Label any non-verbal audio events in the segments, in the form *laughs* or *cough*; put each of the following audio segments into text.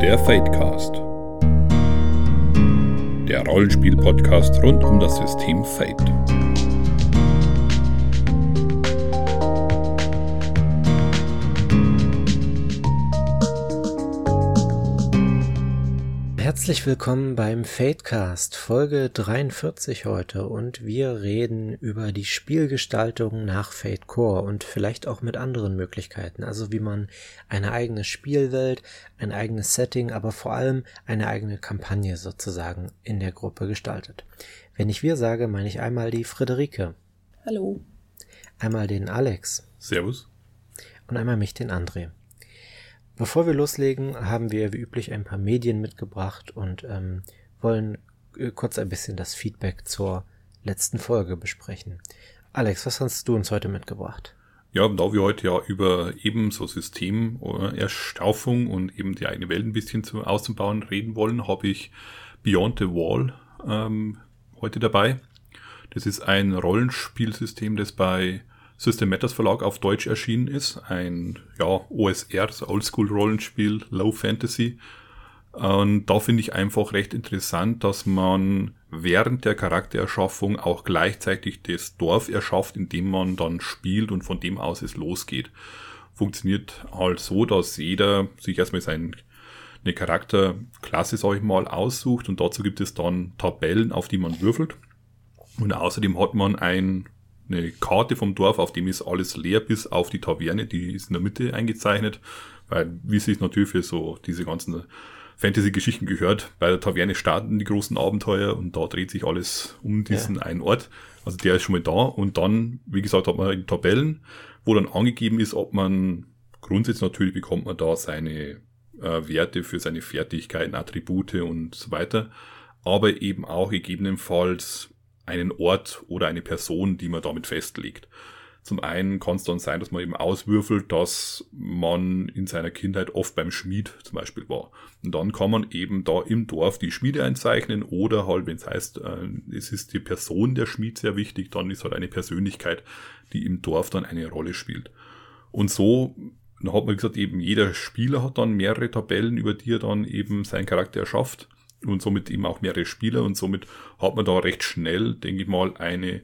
Der Fadecast. Der Rollenspiel-Podcast rund um das System Fate. Herzlich willkommen beim Fadecast, Folge 43 heute und wir reden über die Spielgestaltung nach Fate Core und vielleicht auch mit anderen Möglichkeiten, also wie man eine eigene Spielwelt, ein eigenes Setting, aber vor allem eine eigene Kampagne sozusagen in der Gruppe gestaltet. Wenn ich wir sage, meine ich einmal die Friederike. Hallo. Einmal den Alex. Servus. Und einmal mich, den André. Bevor wir loslegen, haben wir wie üblich ein paar Medien mitgebracht und ähm, wollen äh, kurz ein bisschen das Feedback zur letzten Folge besprechen. Alex, was hast du uns heute mitgebracht? Ja, da wir heute ja über eben so Systemerstaufung und eben die eigene Welt ein bisschen zu, auszubauen reden wollen, habe ich Beyond the Wall ähm, heute dabei. Das ist ein Rollenspielsystem, das bei System Matters Verlag auf Deutsch erschienen ist. Ein ja, OSR, so Oldschool-Rollenspiel, Low Fantasy. Und da finde ich einfach recht interessant, dass man während der Charaktererschaffung auch gleichzeitig das Dorf erschafft, in dem man dann spielt und von dem aus es losgeht. Funktioniert halt so, dass jeder sich erstmal seine Charakterklasse, sag ich mal, aussucht und dazu gibt es dann Tabellen, auf die man würfelt. Und außerdem hat man ein eine Karte vom Dorf, auf dem ist alles leer, bis auf die Taverne, die ist in der Mitte eingezeichnet, weil wie sich natürlich für so diese ganzen Fantasy-Geschichten gehört, bei der Taverne starten die großen Abenteuer und da dreht sich alles um diesen ja. einen Ort. Also der ist schon mal da und dann, wie gesagt, hat man Tabellen, wo dann angegeben ist, ob man grundsätzlich natürlich bekommt man da seine äh, Werte für seine Fertigkeiten, Attribute und so weiter, aber eben auch gegebenenfalls einen Ort oder eine Person, die man damit festlegt. Zum einen kann es dann sein, dass man eben auswürfelt, dass man in seiner Kindheit oft beim Schmied zum Beispiel war. Und dann kann man eben da im Dorf die Schmiede einzeichnen oder halt, wenn es heißt, äh, es ist die Person der Schmied sehr wichtig, dann ist halt eine Persönlichkeit, die im Dorf dann eine Rolle spielt. Und so dann hat man gesagt, eben jeder Spieler hat dann mehrere Tabellen, über die er dann eben seinen Charakter erschafft und somit eben auch mehrere Spieler und somit hat man da recht schnell, denke ich mal, eine,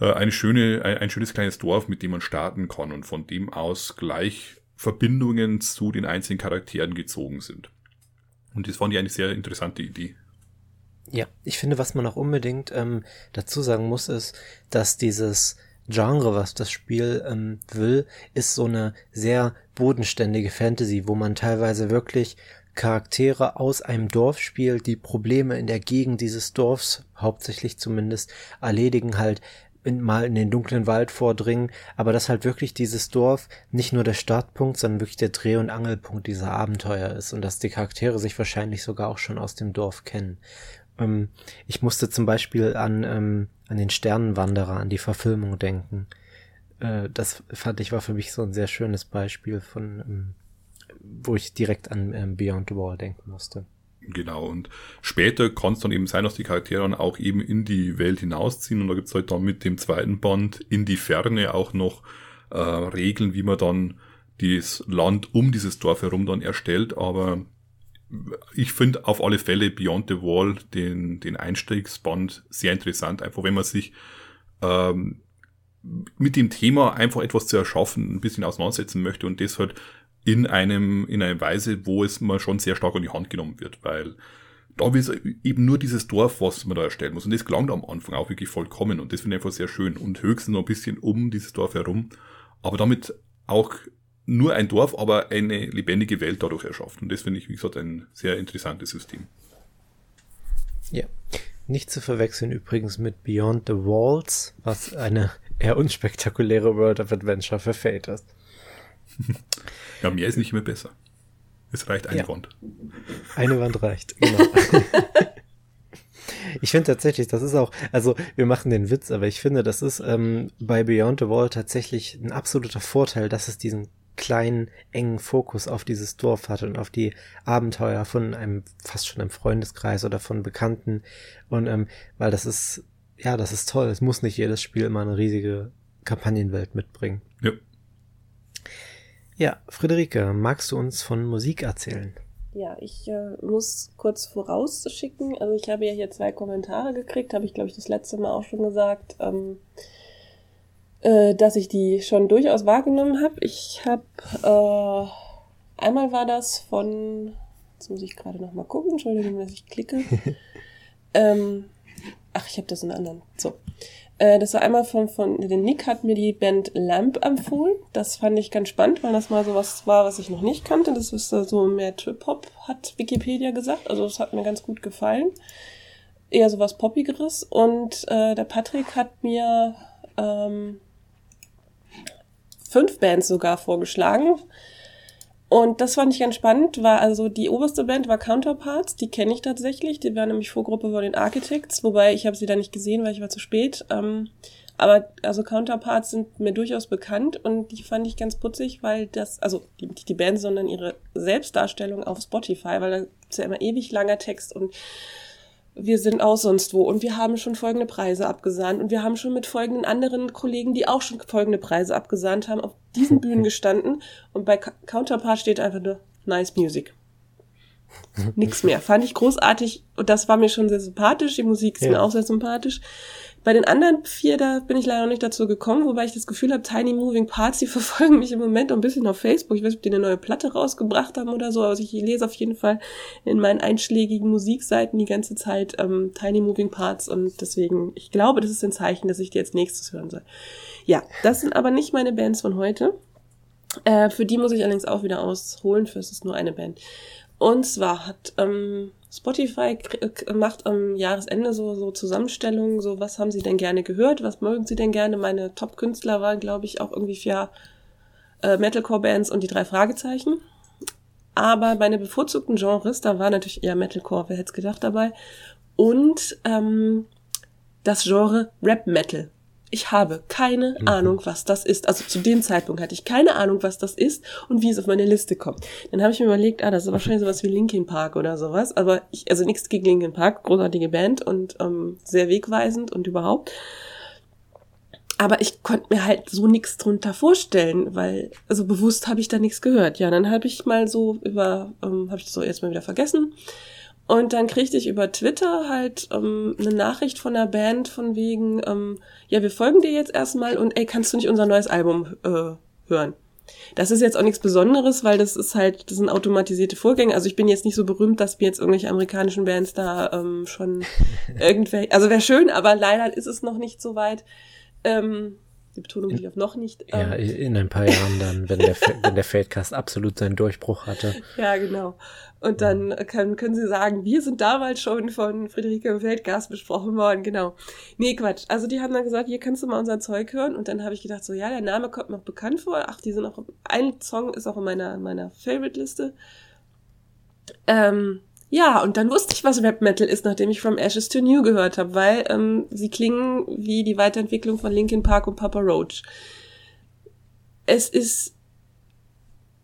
äh, eine schöne, ein, ein schönes kleines Dorf, mit dem man starten kann und von dem aus gleich Verbindungen zu den einzelnen Charakteren gezogen sind. Und das fand ich eine sehr interessante Idee. Ja, ich finde, was man auch unbedingt ähm, dazu sagen muss, ist, dass dieses Genre, was das Spiel ähm, will, ist so eine sehr bodenständige Fantasy, wo man teilweise wirklich Charaktere aus einem Dorf spielt, die Probleme in der Gegend dieses Dorfs, hauptsächlich zumindest, erledigen halt in, mal in den dunklen Wald vordringen, aber dass halt wirklich dieses Dorf nicht nur der Startpunkt, sondern wirklich der Dreh- und Angelpunkt dieser Abenteuer ist und dass die Charaktere sich wahrscheinlich sogar auch schon aus dem Dorf kennen. Ähm, ich musste zum Beispiel an, ähm, an den Sternenwanderer, an die Verfilmung denken. Äh, das fand ich war für mich so ein sehr schönes Beispiel von ähm, wo ich direkt an ähm, Beyond the Wall denken musste. Genau, und später kann es dann eben sein, dass die Charaktere dann auch eben in die Welt hinausziehen. Und da gibt es halt dann mit dem zweiten Band in die Ferne auch noch äh, Regeln, wie man dann das Land um dieses Dorf herum dann erstellt, aber ich finde auf alle Fälle Beyond the Wall, den, den Einstiegsband, sehr interessant, einfach wenn man sich ähm, mit dem Thema einfach etwas zu erschaffen, ein bisschen auseinandersetzen möchte und das halt in einem, in einer Weise, wo es mal schon sehr stark an die Hand genommen wird, weil da ist eben nur dieses Dorf, was man da erstellen muss. Und das gelangt am Anfang auch wirklich vollkommen. Und das finde ich einfach sehr schön. Und höchstens noch ein bisschen um dieses Dorf herum. Aber damit auch nur ein Dorf, aber eine lebendige Welt dadurch erschafft. Und das finde ich, wie gesagt, ein sehr interessantes System. Ja. Nicht zu verwechseln übrigens mit Beyond the Walls, was eine eher unspektakuläre World of Adventure für Fate ist. *laughs* Ja, mehr ist nicht mehr besser. Es reicht eine ja. Wand. Eine Wand reicht, *laughs* genau. ich finde tatsächlich, das ist auch, also wir machen den Witz, aber ich finde, das ist ähm, bei Beyond the Wall tatsächlich ein absoluter Vorteil, dass es diesen kleinen, engen Fokus auf dieses Dorf hat und auf die Abenteuer von einem, fast schon einem Freundeskreis oder von Bekannten. Und ähm, weil das ist, ja, das ist toll. Es muss nicht jedes Spiel immer eine riesige Kampagnenwelt mitbringen. Ja. Ja, Friederike, magst du uns von Musik erzählen? Ja, ich äh, muss kurz vorausschicken. Also ich habe ja hier zwei Kommentare gekriegt, habe ich glaube ich das letzte Mal auch schon gesagt, ähm, äh, dass ich die schon durchaus wahrgenommen habe. Ich habe äh, einmal war das von, jetzt muss ich gerade noch mal gucken, Entschuldigung, dass ich klicke. *laughs* ähm, ach, ich habe das in anderen. So. Äh, das war einmal von, von, den Nick hat mir die Band Lamp empfohlen. Das fand ich ganz spannend, weil das mal so was war, was ich noch nicht kannte. Das ist so mehr Trip-Hop, hat Wikipedia gesagt. Also das hat mir ganz gut gefallen. Eher so was Poppigeres. Und äh, der Patrick hat mir ähm, fünf Bands sogar vorgeschlagen. Und das fand ich ganz spannend, war also die oberste Band war Counterparts, die kenne ich tatsächlich, die war nämlich Vorgruppe von den Architects, wobei ich habe sie da nicht gesehen, weil ich war zu spät. Ähm, aber also Counterparts sind mir durchaus bekannt und die fand ich ganz putzig, weil das, also nicht die Band, sondern ihre Selbstdarstellung auf Spotify, weil da ist ja immer ewig langer Text und wir sind auch sonst wo. Und wir haben schon folgende Preise abgesahnt und wir haben schon mit folgenden anderen Kollegen, die auch schon folgende Preise abgesahnt haben, auf diesen *laughs* Bühnen gestanden. Und bei Counterpart steht einfach nur Nice Music. *laughs* Nix mehr. Fand ich großartig und das war mir schon sehr sympathisch. Die Musik ist ja. mir auch sehr sympathisch. Bei den anderen vier, da bin ich leider noch nicht dazu gekommen, wobei ich das Gefühl habe, Tiny Moving Parts, die *laughs* verfolgen mich im Moment ein bisschen auf Facebook. Ich weiß nicht, ob die eine neue Platte rausgebracht haben oder so, aber ich lese auf jeden Fall in meinen einschlägigen Musikseiten die ganze Zeit ähm, Tiny Moving Parts und deswegen, ich glaube, das ist ein Zeichen, dass ich die jetzt nächstes hören soll. Ja, das sind aber nicht meine Bands von heute. Äh, für die muss ich allerdings auch wieder ausholen, für es ist nur eine Band. Und zwar hat ähm, Spotify macht am Jahresende so, so Zusammenstellungen, so was haben sie denn gerne gehört, was mögen sie denn gerne. Meine Top-Künstler waren, glaube ich, auch irgendwie vier äh, Metalcore-Bands und die drei Fragezeichen. Aber meine bevorzugten Genres, da war natürlich eher Metalcore, wer hätte es gedacht dabei. Und ähm, das Genre Rap Metal. Ich habe keine mhm. Ahnung, was das ist. Also zu dem Zeitpunkt hatte ich keine Ahnung, was das ist und wie es auf meine Liste kommt. Dann habe ich mir überlegt, ah, das ist wahrscheinlich sowas wie Linkin Park oder sowas. Aber ich, also nichts gegen Linkin Park, großartige Band und ähm, sehr wegweisend und überhaupt. Aber ich konnte mir halt so nichts drunter vorstellen, weil, also bewusst habe ich da nichts gehört. Ja, dann habe ich mal so über, ähm, habe ich so erstmal wieder vergessen und dann kriegte ich über Twitter halt ähm, eine Nachricht von einer Band von wegen, ähm, ja, wir folgen dir jetzt erstmal und ey, kannst du nicht unser neues Album äh, hören? Das ist jetzt auch nichts Besonderes, weil das ist halt, das sind automatisierte Vorgänge. Also ich bin jetzt nicht so berühmt, dass mir jetzt irgendwelche amerikanischen Bands da ähm, schon *laughs* irgendwelche, also wäre schön, aber leider ist es noch nicht so weit. Ähm, die Betonung liegt auf noch nicht. Ja, ähm. in ein paar Jahren dann, wenn der, wenn der Feldcast absolut seinen Durchbruch hatte. *laughs* Ja, genau. Und dann kann, können sie sagen, wir sind damals schon von Friederike Feldgast besprochen worden, genau. Nee, Quatsch. Also die haben dann gesagt, hier kannst du mal unser Zeug hören. Und dann habe ich gedacht, so ja, der Name kommt auch bekannt vor. Ach, die sind auch, ein Song ist auch in meiner, meiner Favorite-Liste. Ähm, ja, und dann wusste ich, was Rap Metal ist, nachdem ich From Ashes to New gehört habe, weil ähm, sie klingen wie die Weiterentwicklung von Linkin Park und Papa Roach. Es ist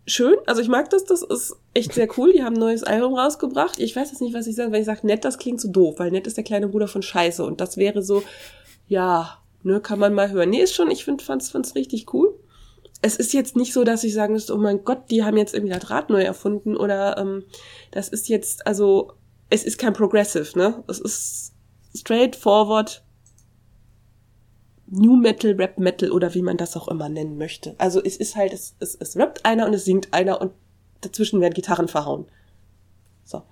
schön, also ich mag das, das ist echt sehr cool. Die haben ein neues Album rausgebracht. Ich weiß jetzt nicht, was ich sage, wenn ich sage nett, das klingt so doof, weil nett ist der kleine Bruder von Scheiße und das wäre so, ja, ne, kann man mal hören. Nee, ist schon, ich finde, fand's, fand's richtig cool es ist jetzt nicht so, dass ich sagen müsste, oh mein Gott, die haben jetzt irgendwie das Rad neu erfunden oder ähm, das ist jetzt, also es ist kein Progressive, ne? Es ist straightforward New Metal, Rap Metal oder wie man das auch immer nennen möchte. Also es ist halt, es, es, es rappt einer und es singt einer und dazwischen werden Gitarren verhauen. So.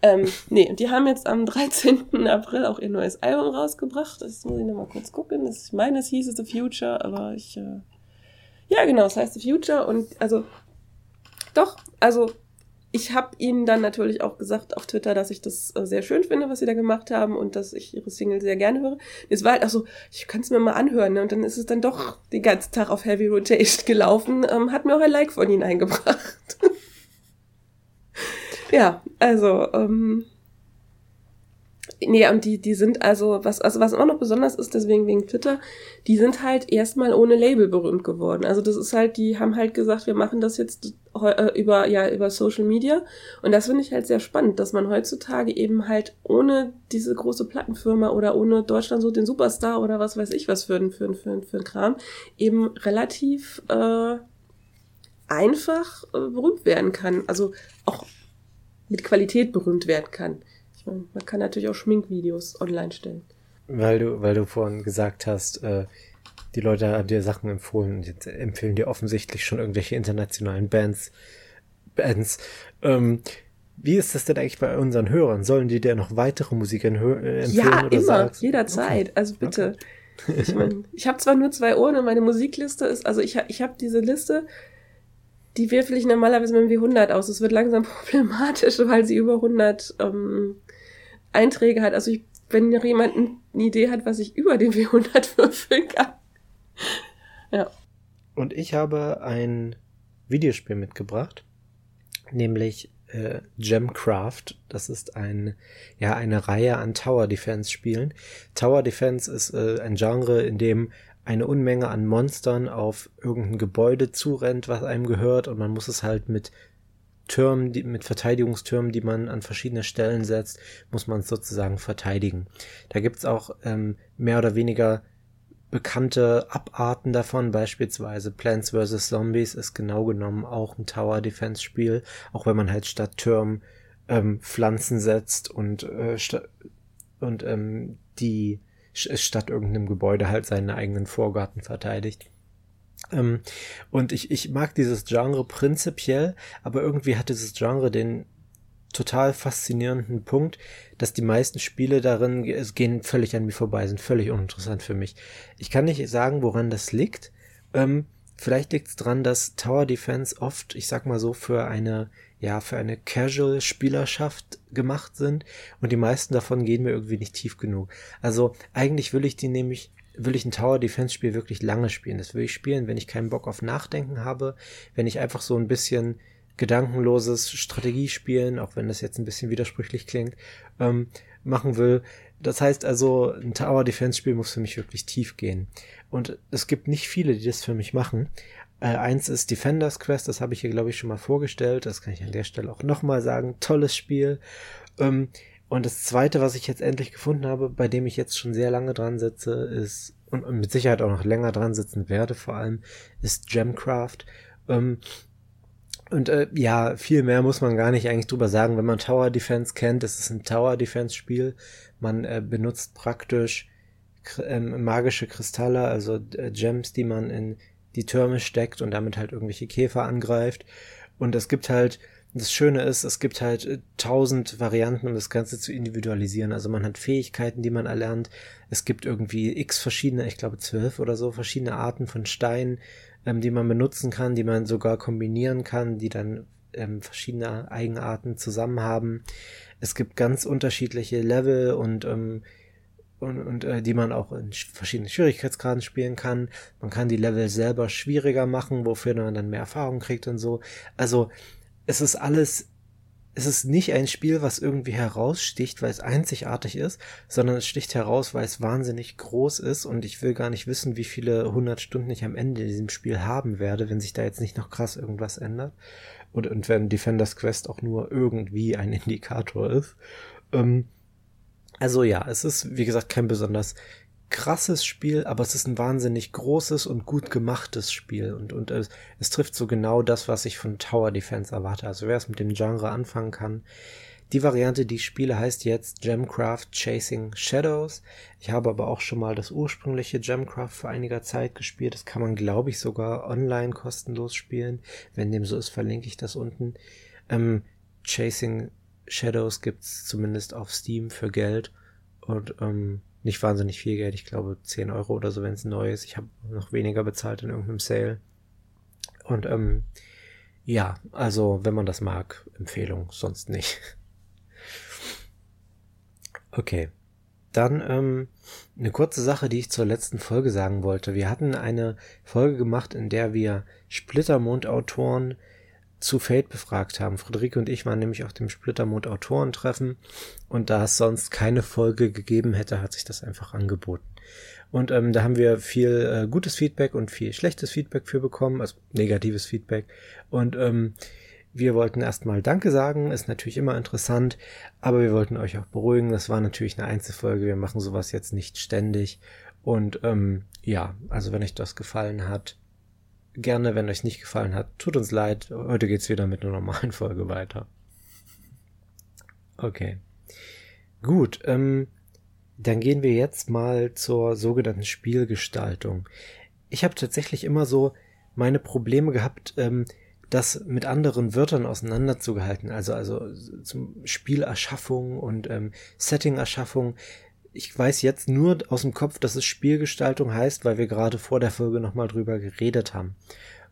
Ähm, *laughs* nee, und die haben jetzt am 13. April auch ihr neues Album rausgebracht. Das muss ich nochmal kurz gucken. Das, ich meine, es hieß The Future, aber ich äh, ja, genau, es heißt The Future und also doch, also ich habe ihnen dann natürlich auch gesagt auf Twitter, dass ich das äh, sehr schön finde, was sie da gemacht haben und dass ich ihre Single sehr gerne höre. Es war halt auch so, ich kann es mir mal anhören, ne? Und dann ist es dann doch den ganzen Tag auf Heavy Rotation gelaufen, ähm, hat mir auch ein Like von ihnen eingebracht. *laughs* ja, also ähm, Nee, und die, die sind also, was, also was auch noch besonders ist, deswegen wegen Twitter, die sind halt erstmal ohne Label berühmt geworden. Also das ist halt, die haben halt gesagt, wir machen das jetzt äh, über, ja, über Social Media. Und das finde ich halt sehr spannend, dass man heutzutage eben halt ohne diese große Plattenfirma oder ohne Deutschland so den Superstar oder was weiß ich was für ein, für ein, für ein, für ein Kram, eben relativ äh, einfach äh, berühmt werden kann. Also auch mit Qualität berühmt werden kann. Ich meine, man kann natürlich auch Schminkvideos online stellen. Weil du, weil du vorhin gesagt hast, äh, die Leute haben dir Sachen empfohlen und jetzt empfehlen dir offensichtlich schon irgendwelche internationalen Bands. Bands. Ähm, wie ist das denn eigentlich bei unseren Hörern? Sollen die dir noch weitere Musik äh, empfehlen? Ja, oder immer, sagst? jederzeit. Okay. Also bitte. Okay. Ich meine, ich habe zwar nur zwei Ohren und meine Musikliste ist, also ich, ich habe diese Liste, die wirfel ich normalerweise mit dem W100 aus. Es wird langsam *laughs* problematisch, weil sie über 100 ähm, Einträge hat. Also ich, wenn jemand eine Idee hat, was ich über den W100 *laughs* würfeln kann. ja. Und ich habe ein Videospiel mitgebracht, nämlich äh, Gemcraft. Das ist ein, ja, eine Reihe an Tower Defense Spielen. Tower Defense ist äh, ein Genre, in dem eine Unmenge an Monstern auf irgendein Gebäude zurennt, was einem gehört, und man muss es halt mit Türmen, die, mit Verteidigungstürmen, die man an verschiedene Stellen setzt, muss man es sozusagen verteidigen. Da gibt's auch ähm, mehr oder weniger bekannte Abarten davon, beispielsweise Plants vs. Zombies ist genau genommen auch ein Tower Defense Spiel, auch wenn man halt statt Türmen ähm, Pflanzen setzt und, äh, und ähm, die statt irgendeinem Gebäude halt seinen eigenen Vorgarten verteidigt. Ähm, und ich, ich mag dieses Genre prinzipiell, aber irgendwie hat dieses Genre den total faszinierenden Punkt, dass die meisten Spiele darin es gehen völlig an mir vorbei, sind völlig uninteressant für mich. Ich kann nicht sagen, woran das liegt. Ähm, vielleicht liegt es daran, dass Tower Defense oft, ich sag mal so, für eine, ja, für eine Casual-Spielerschaft gemacht sind und die meisten davon gehen mir irgendwie nicht tief genug. Also eigentlich will ich die nämlich will ich ein Tower Defense Spiel wirklich lange spielen. Das will ich spielen, wenn ich keinen Bock auf Nachdenken habe, wenn ich einfach so ein bisschen gedankenloses Strategiespielen, auch wenn das jetzt ein bisschen widersprüchlich klingt, ähm, machen will. Das heißt also, ein Tower Defense Spiel muss für mich wirklich tief gehen. Und es gibt nicht viele, die das für mich machen. Äh, eins ist Defenders Quest, das habe ich hier glaube ich schon mal vorgestellt. Das kann ich an der Stelle auch nochmal sagen. Tolles Spiel. Ähm, und das zweite, was ich jetzt endlich gefunden habe, bei dem ich jetzt schon sehr lange dran sitze, ist, und mit Sicherheit auch noch länger dran sitzen werde vor allem, ist Gemcraft. Ähm, und äh, ja, viel mehr muss man gar nicht eigentlich drüber sagen. Wenn man Tower Defense kennt, es ist ein Tower Defense Spiel. Man äh, benutzt praktisch ähm, magische Kristalle, also äh, Gems, die man in die Türme steckt und damit halt irgendwelche Käfer angreift. Und es gibt halt, das Schöne ist, es gibt halt äh, tausend Varianten, um das Ganze zu individualisieren. Also man hat Fähigkeiten, die man erlernt. Es gibt irgendwie x verschiedene, ich glaube zwölf oder so, verschiedene Arten von Steinen ähm, die man benutzen kann, die man sogar kombinieren kann, die dann ähm, verschiedene Eigenarten zusammen haben. Es gibt ganz unterschiedliche Level und ähm, und, und äh, die man auch in verschiedenen Schwierigkeitsgraden spielen kann. Man kann die Level selber schwieriger machen, wofür man dann mehr Erfahrung kriegt und so. Also es ist alles es ist nicht ein Spiel, was irgendwie heraussticht, weil es einzigartig ist, sondern es sticht heraus, weil es wahnsinnig groß ist und ich will gar nicht wissen, wie viele hundert Stunden ich am Ende in diesem Spiel haben werde, wenn sich da jetzt nicht noch krass irgendwas ändert. Und, und wenn Defenders Quest auch nur irgendwie ein *laughs* Indikator ist. Ähm, also ja, es ist, wie gesagt, kein besonders krasses Spiel, aber es ist ein wahnsinnig großes und gut gemachtes Spiel und, und es, es trifft so genau das, was ich von Tower Defense erwarte. Also wer es mit dem Genre anfangen kann. Die Variante, die ich spiele, heißt jetzt Gemcraft Chasing Shadows. Ich habe aber auch schon mal das ursprüngliche Gemcraft vor einiger Zeit gespielt. Das kann man, glaube ich, sogar online kostenlos spielen. Wenn dem so ist, verlinke ich das unten. Ähm, Chasing Shadows gibt's zumindest auf Steam für Geld. Und ähm, nicht wahnsinnig viel Geld. Ich glaube 10 Euro oder so, wenn es neu ist. Ich habe noch weniger bezahlt in irgendeinem Sale. Und ähm, ja, also wenn man das mag, Empfehlung, sonst nicht. *laughs* Okay. Dann ähm, eine kurze Sache, die ich zur letzten Folge sagen wollte. Wir hatten eine Folge gemacht, in der wir Splittermond-Autoren zu Fate befragt haben. Friederike und ich waren nämlich auf dem Splittermond Autorentreffen und da es sonst keine Folge gegeben hätte, hat sich das einfach angeboten. Und ähm, da haben wir viel äh, gutes Feedback und viel schlechtes Feedback für bekommen, also negatives Feedback. Und ähm, wir wollten erstmal Danke sagen, ist natürlich immer interessant, aber wir wollten euch auch beruhigen. Das war natürlich eine Einzelfolge, wir machen sowas jetzt nicht ständig. Und ähm, ja, also wenn euch das gefallen hat, gerne, wenn euch nicht gefallen hat. Tut uns leid. Heute geht's wieder mit einer normalen *laughs* Folge weiter. Okay. Gut, ähm, dann gehen wir jetzt mal zur sogenannten Spielgestaltung. Ich habe tatsächlich immer so meine Probleme gehabt, ähm, das mit anderen Wörtern auseinanderzugehalten. Also, also zum Spielerschaffung und ähm, Settingerschaffung. Ich weiß jetzt nur aus dem Kopf, dass es Spielgestaltung heißt, weil wir gerade vor der Folge nochmal drüber geredet haben.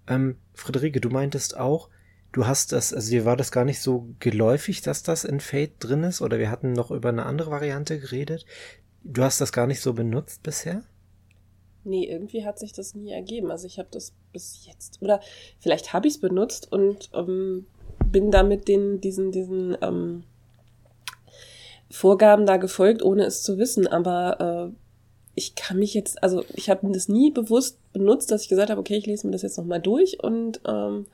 Ähm, Friederike, du meintest auch, du hast das, also dir war das gar nicht so geläufig, dass das in Fate drin ist, oder wir hatten noch über eine andere Variante geredet. Du hast das gar nicht so benutzt bisher? Nee, irgendwie hat sich das nie ergeben. Also ich habe das bis jetzt, oder vielleicht habe ich es benutzt und ähm, bin damit den, diesen, diesen ähm, Vorgaben da gefolgt, ohne es zu wissen. Aber äh, ich kann mich jetzt, also ich habe das nie bewusst benutzt, dass ich gesagt habe, okay, ich lese mir das jetzt nochmal durch und ähm,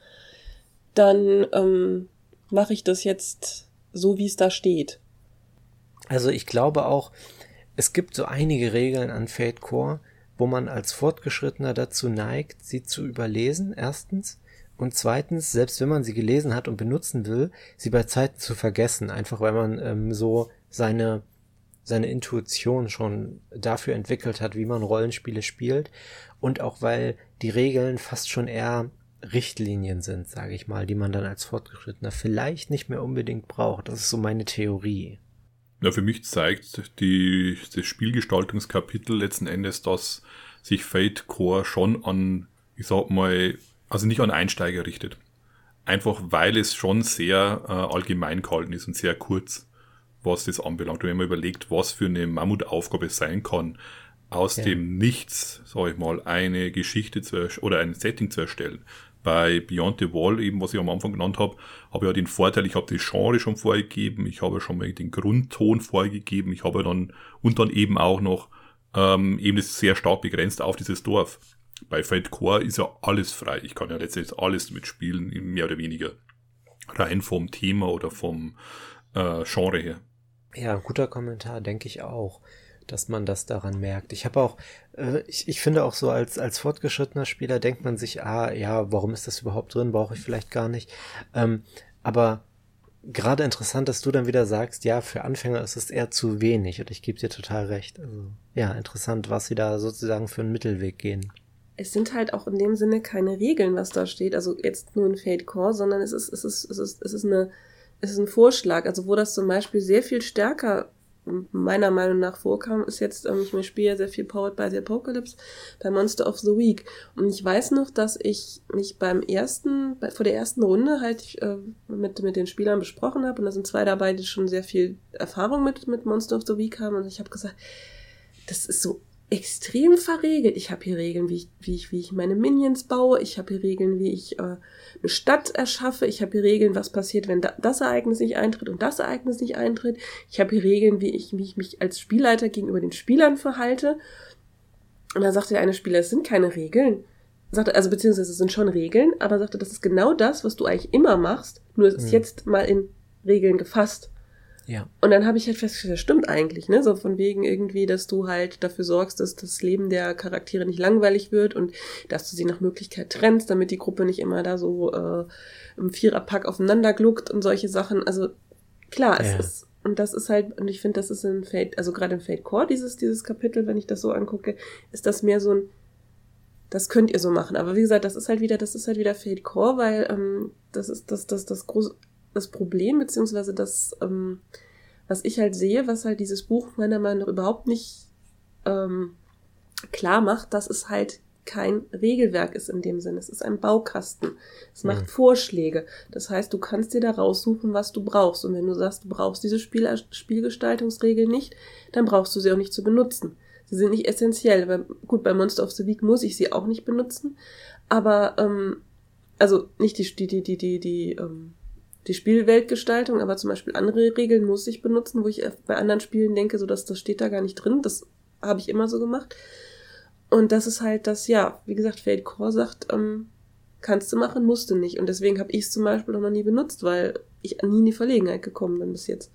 dann ähm, mache ich das jetzt so, wie es da steht. Also ich glaube auch, es gibt so einige Regeln an Fate Core, wo man als Fortgeschrittener dazu neigt, sie zu überlesen, erstens. Und zweitens, selbst wenn man sie gelesen hat und benutzen will, sie bei Zeiten zu vergessen, einfach weil man ähm, so seine, seine Intuition schon dafür entwickelt hat, wie man Rollenspiele spielt. Und auch weil die Regeln fast schon eher Richtlinien sind, sage ich mal, die man dann als Fortgeschrittener vielleicht nicht mehr unbedingt braucht. Das ist so meine Theorie. Ja, für mich zeigt die, das Spielgestaltungskapitel letzten Endes, dass sich Fate Core schon an, ich sag mal, also nicht an Einsteiger richtet. Einfach weil es schon sehr äh, allgemein gehalten ist und sehr kurz, was das anbelangt. Und wenn man überlegt, was für eine Mammutaufgabe es sein kann, aus ja. dem Nichts, sag ich mal, eine Geschichte zu oder ein Setting zu erstellen, bei Beyond the Wall, eben was ich am Anfang genannt habe, habe ich ja den Vorteil, ich habe das Genre schon vorgegeben, ich habe schon mal den Grundton vorgegeben, ich habe dann und dann eben auch noch ähm, eben das sehr stark begrenzt auf dieses Dorf. Bei Fate Core ist ja alles frei. Ich kann ja letztendlich alles mitspielen, mehr oder weniger. Rein vom Thema oder vom äh, Genre her. Ja, guter Kommentar, denke ich auch dass man das daran merkt. Ich habe auch, äh, ich, ich finde auch so als, als fortgeschrittener Spieler denkt man sich, ah, ja, warum ist das überhaupt drin? Brauche ich vielleicht gar nicht. Ähm, aber gerade interessant, dass du dann wieder sagst, ja, für Anfänger ist es eher zu wenig und ich gebe dir total recht. Also, ja, interessant, was sie da sozusagen für einen Mittelweg gehen. Es sind halt auch in dem Sinne keine Regeln, was da steht, also jetzt nur ein Fade Core, sondern es ist, es ist, es ist, es ist eine, ist ein Vorschlag, also wo das zum Beispiel sehr viel stärker meiner Meinung nach vorkam, ist jetzt, ähm, ich spiele ja sehr viel Powered by the Apocalypse bei Monster of the Week. Und ich weiß noch, dass ich mich beim ersten, bei, vor der ersten Runde halt äh, mit, mit den Spielern besprochen habe. Und da sind zwei dabei, die schon sehr viel Erfahrung mit, mit Monster of the Week haben. Und ich habe gesagt, das ist so extrem verregelt. Ich habe hier Regeln, wie ich, wie ich, wie ich meine Minions baue. Ich habe hier Regeln, wie ich äh, eine Stadt erschaffe. Ich habe hier Regeln, was passiert, wenn da, das Ereignis nicht eintritt und das Ereignis nicht eintritt. Ich habe hier Regeln, wie ich, wie ich mich als Spielleiter gegenüber den Spielern verhalte. Und dann sagte der eine Spieler, es sind keine Regeln. Sagte, also beziehungsweise es sind schon Regeln, aber sagte, das ist genau das, was du eigentlich immer machst, nur es ist mhm. jetzt mal in Regeln gefasst. Ja. Und dann habe ich halt festgestellt, das stimmt eigentlich, ne? So von wegen irgendwie, dass du halt dafür sorgst, dass das Leben der Charaktere nicht langweilig wird und dass du sie nach Möglichkeit trennst, damit die Gruppe nicht immer da so äh, im Viererpack aufeinander gluckt und solche Sachen. Also klar, ja. es ist und das ist halt, und ich finde, das ist in Fate, also gerade im Fate Core, dieses, dieses Kapitel, wenn ich das so angucke, ist das mehr so ein, das könnt ihr so machen. Aber wie gesagt, das ist halt wieder, das ist halt wieder Fate Core, weil ähm, das ist das, das, das große, das Problem, beziehungsweise das, ähm, was ich halt sehe, was halt dieses Buch meiner Meinung nach überhaupt nicht ähm, klar macht, dass es halt kein Regelwerk ist in dem Sinne. Es ist ein Baukasten. Es macht mhm. Vorschläge. Das heißt, du kannst dir da raussuchen, was du brauchst. Und wenn du sagst, du brauchst diese Spiel Spielgestaltungsregel nicht, dann brauchst du sie auch nicht zu benutzen. Sie sind nicht essentiell. Weil, gut, bei Monster of the Week muss ich sie auch nicht benutzen. Aber, ähm, also nicht die, die, die, die, die, die ähm, die Spielweltgestaltung, aber zum Beispiel andere Regeln muss ich benutzen, wo ich bei anderen Spielen denke, so dass das steht da gar nicht drin. Das habe ich immer so gemacht. Und das ist halt das, ja, wie gesagt, Fade Core sagt, ähm, kannst du machen, musst du nicht. Und deswegen habe ich es zum Beispiel noch nie benutzt, weil ich nie in die Verlegenheit gekommen bin bis jetzt.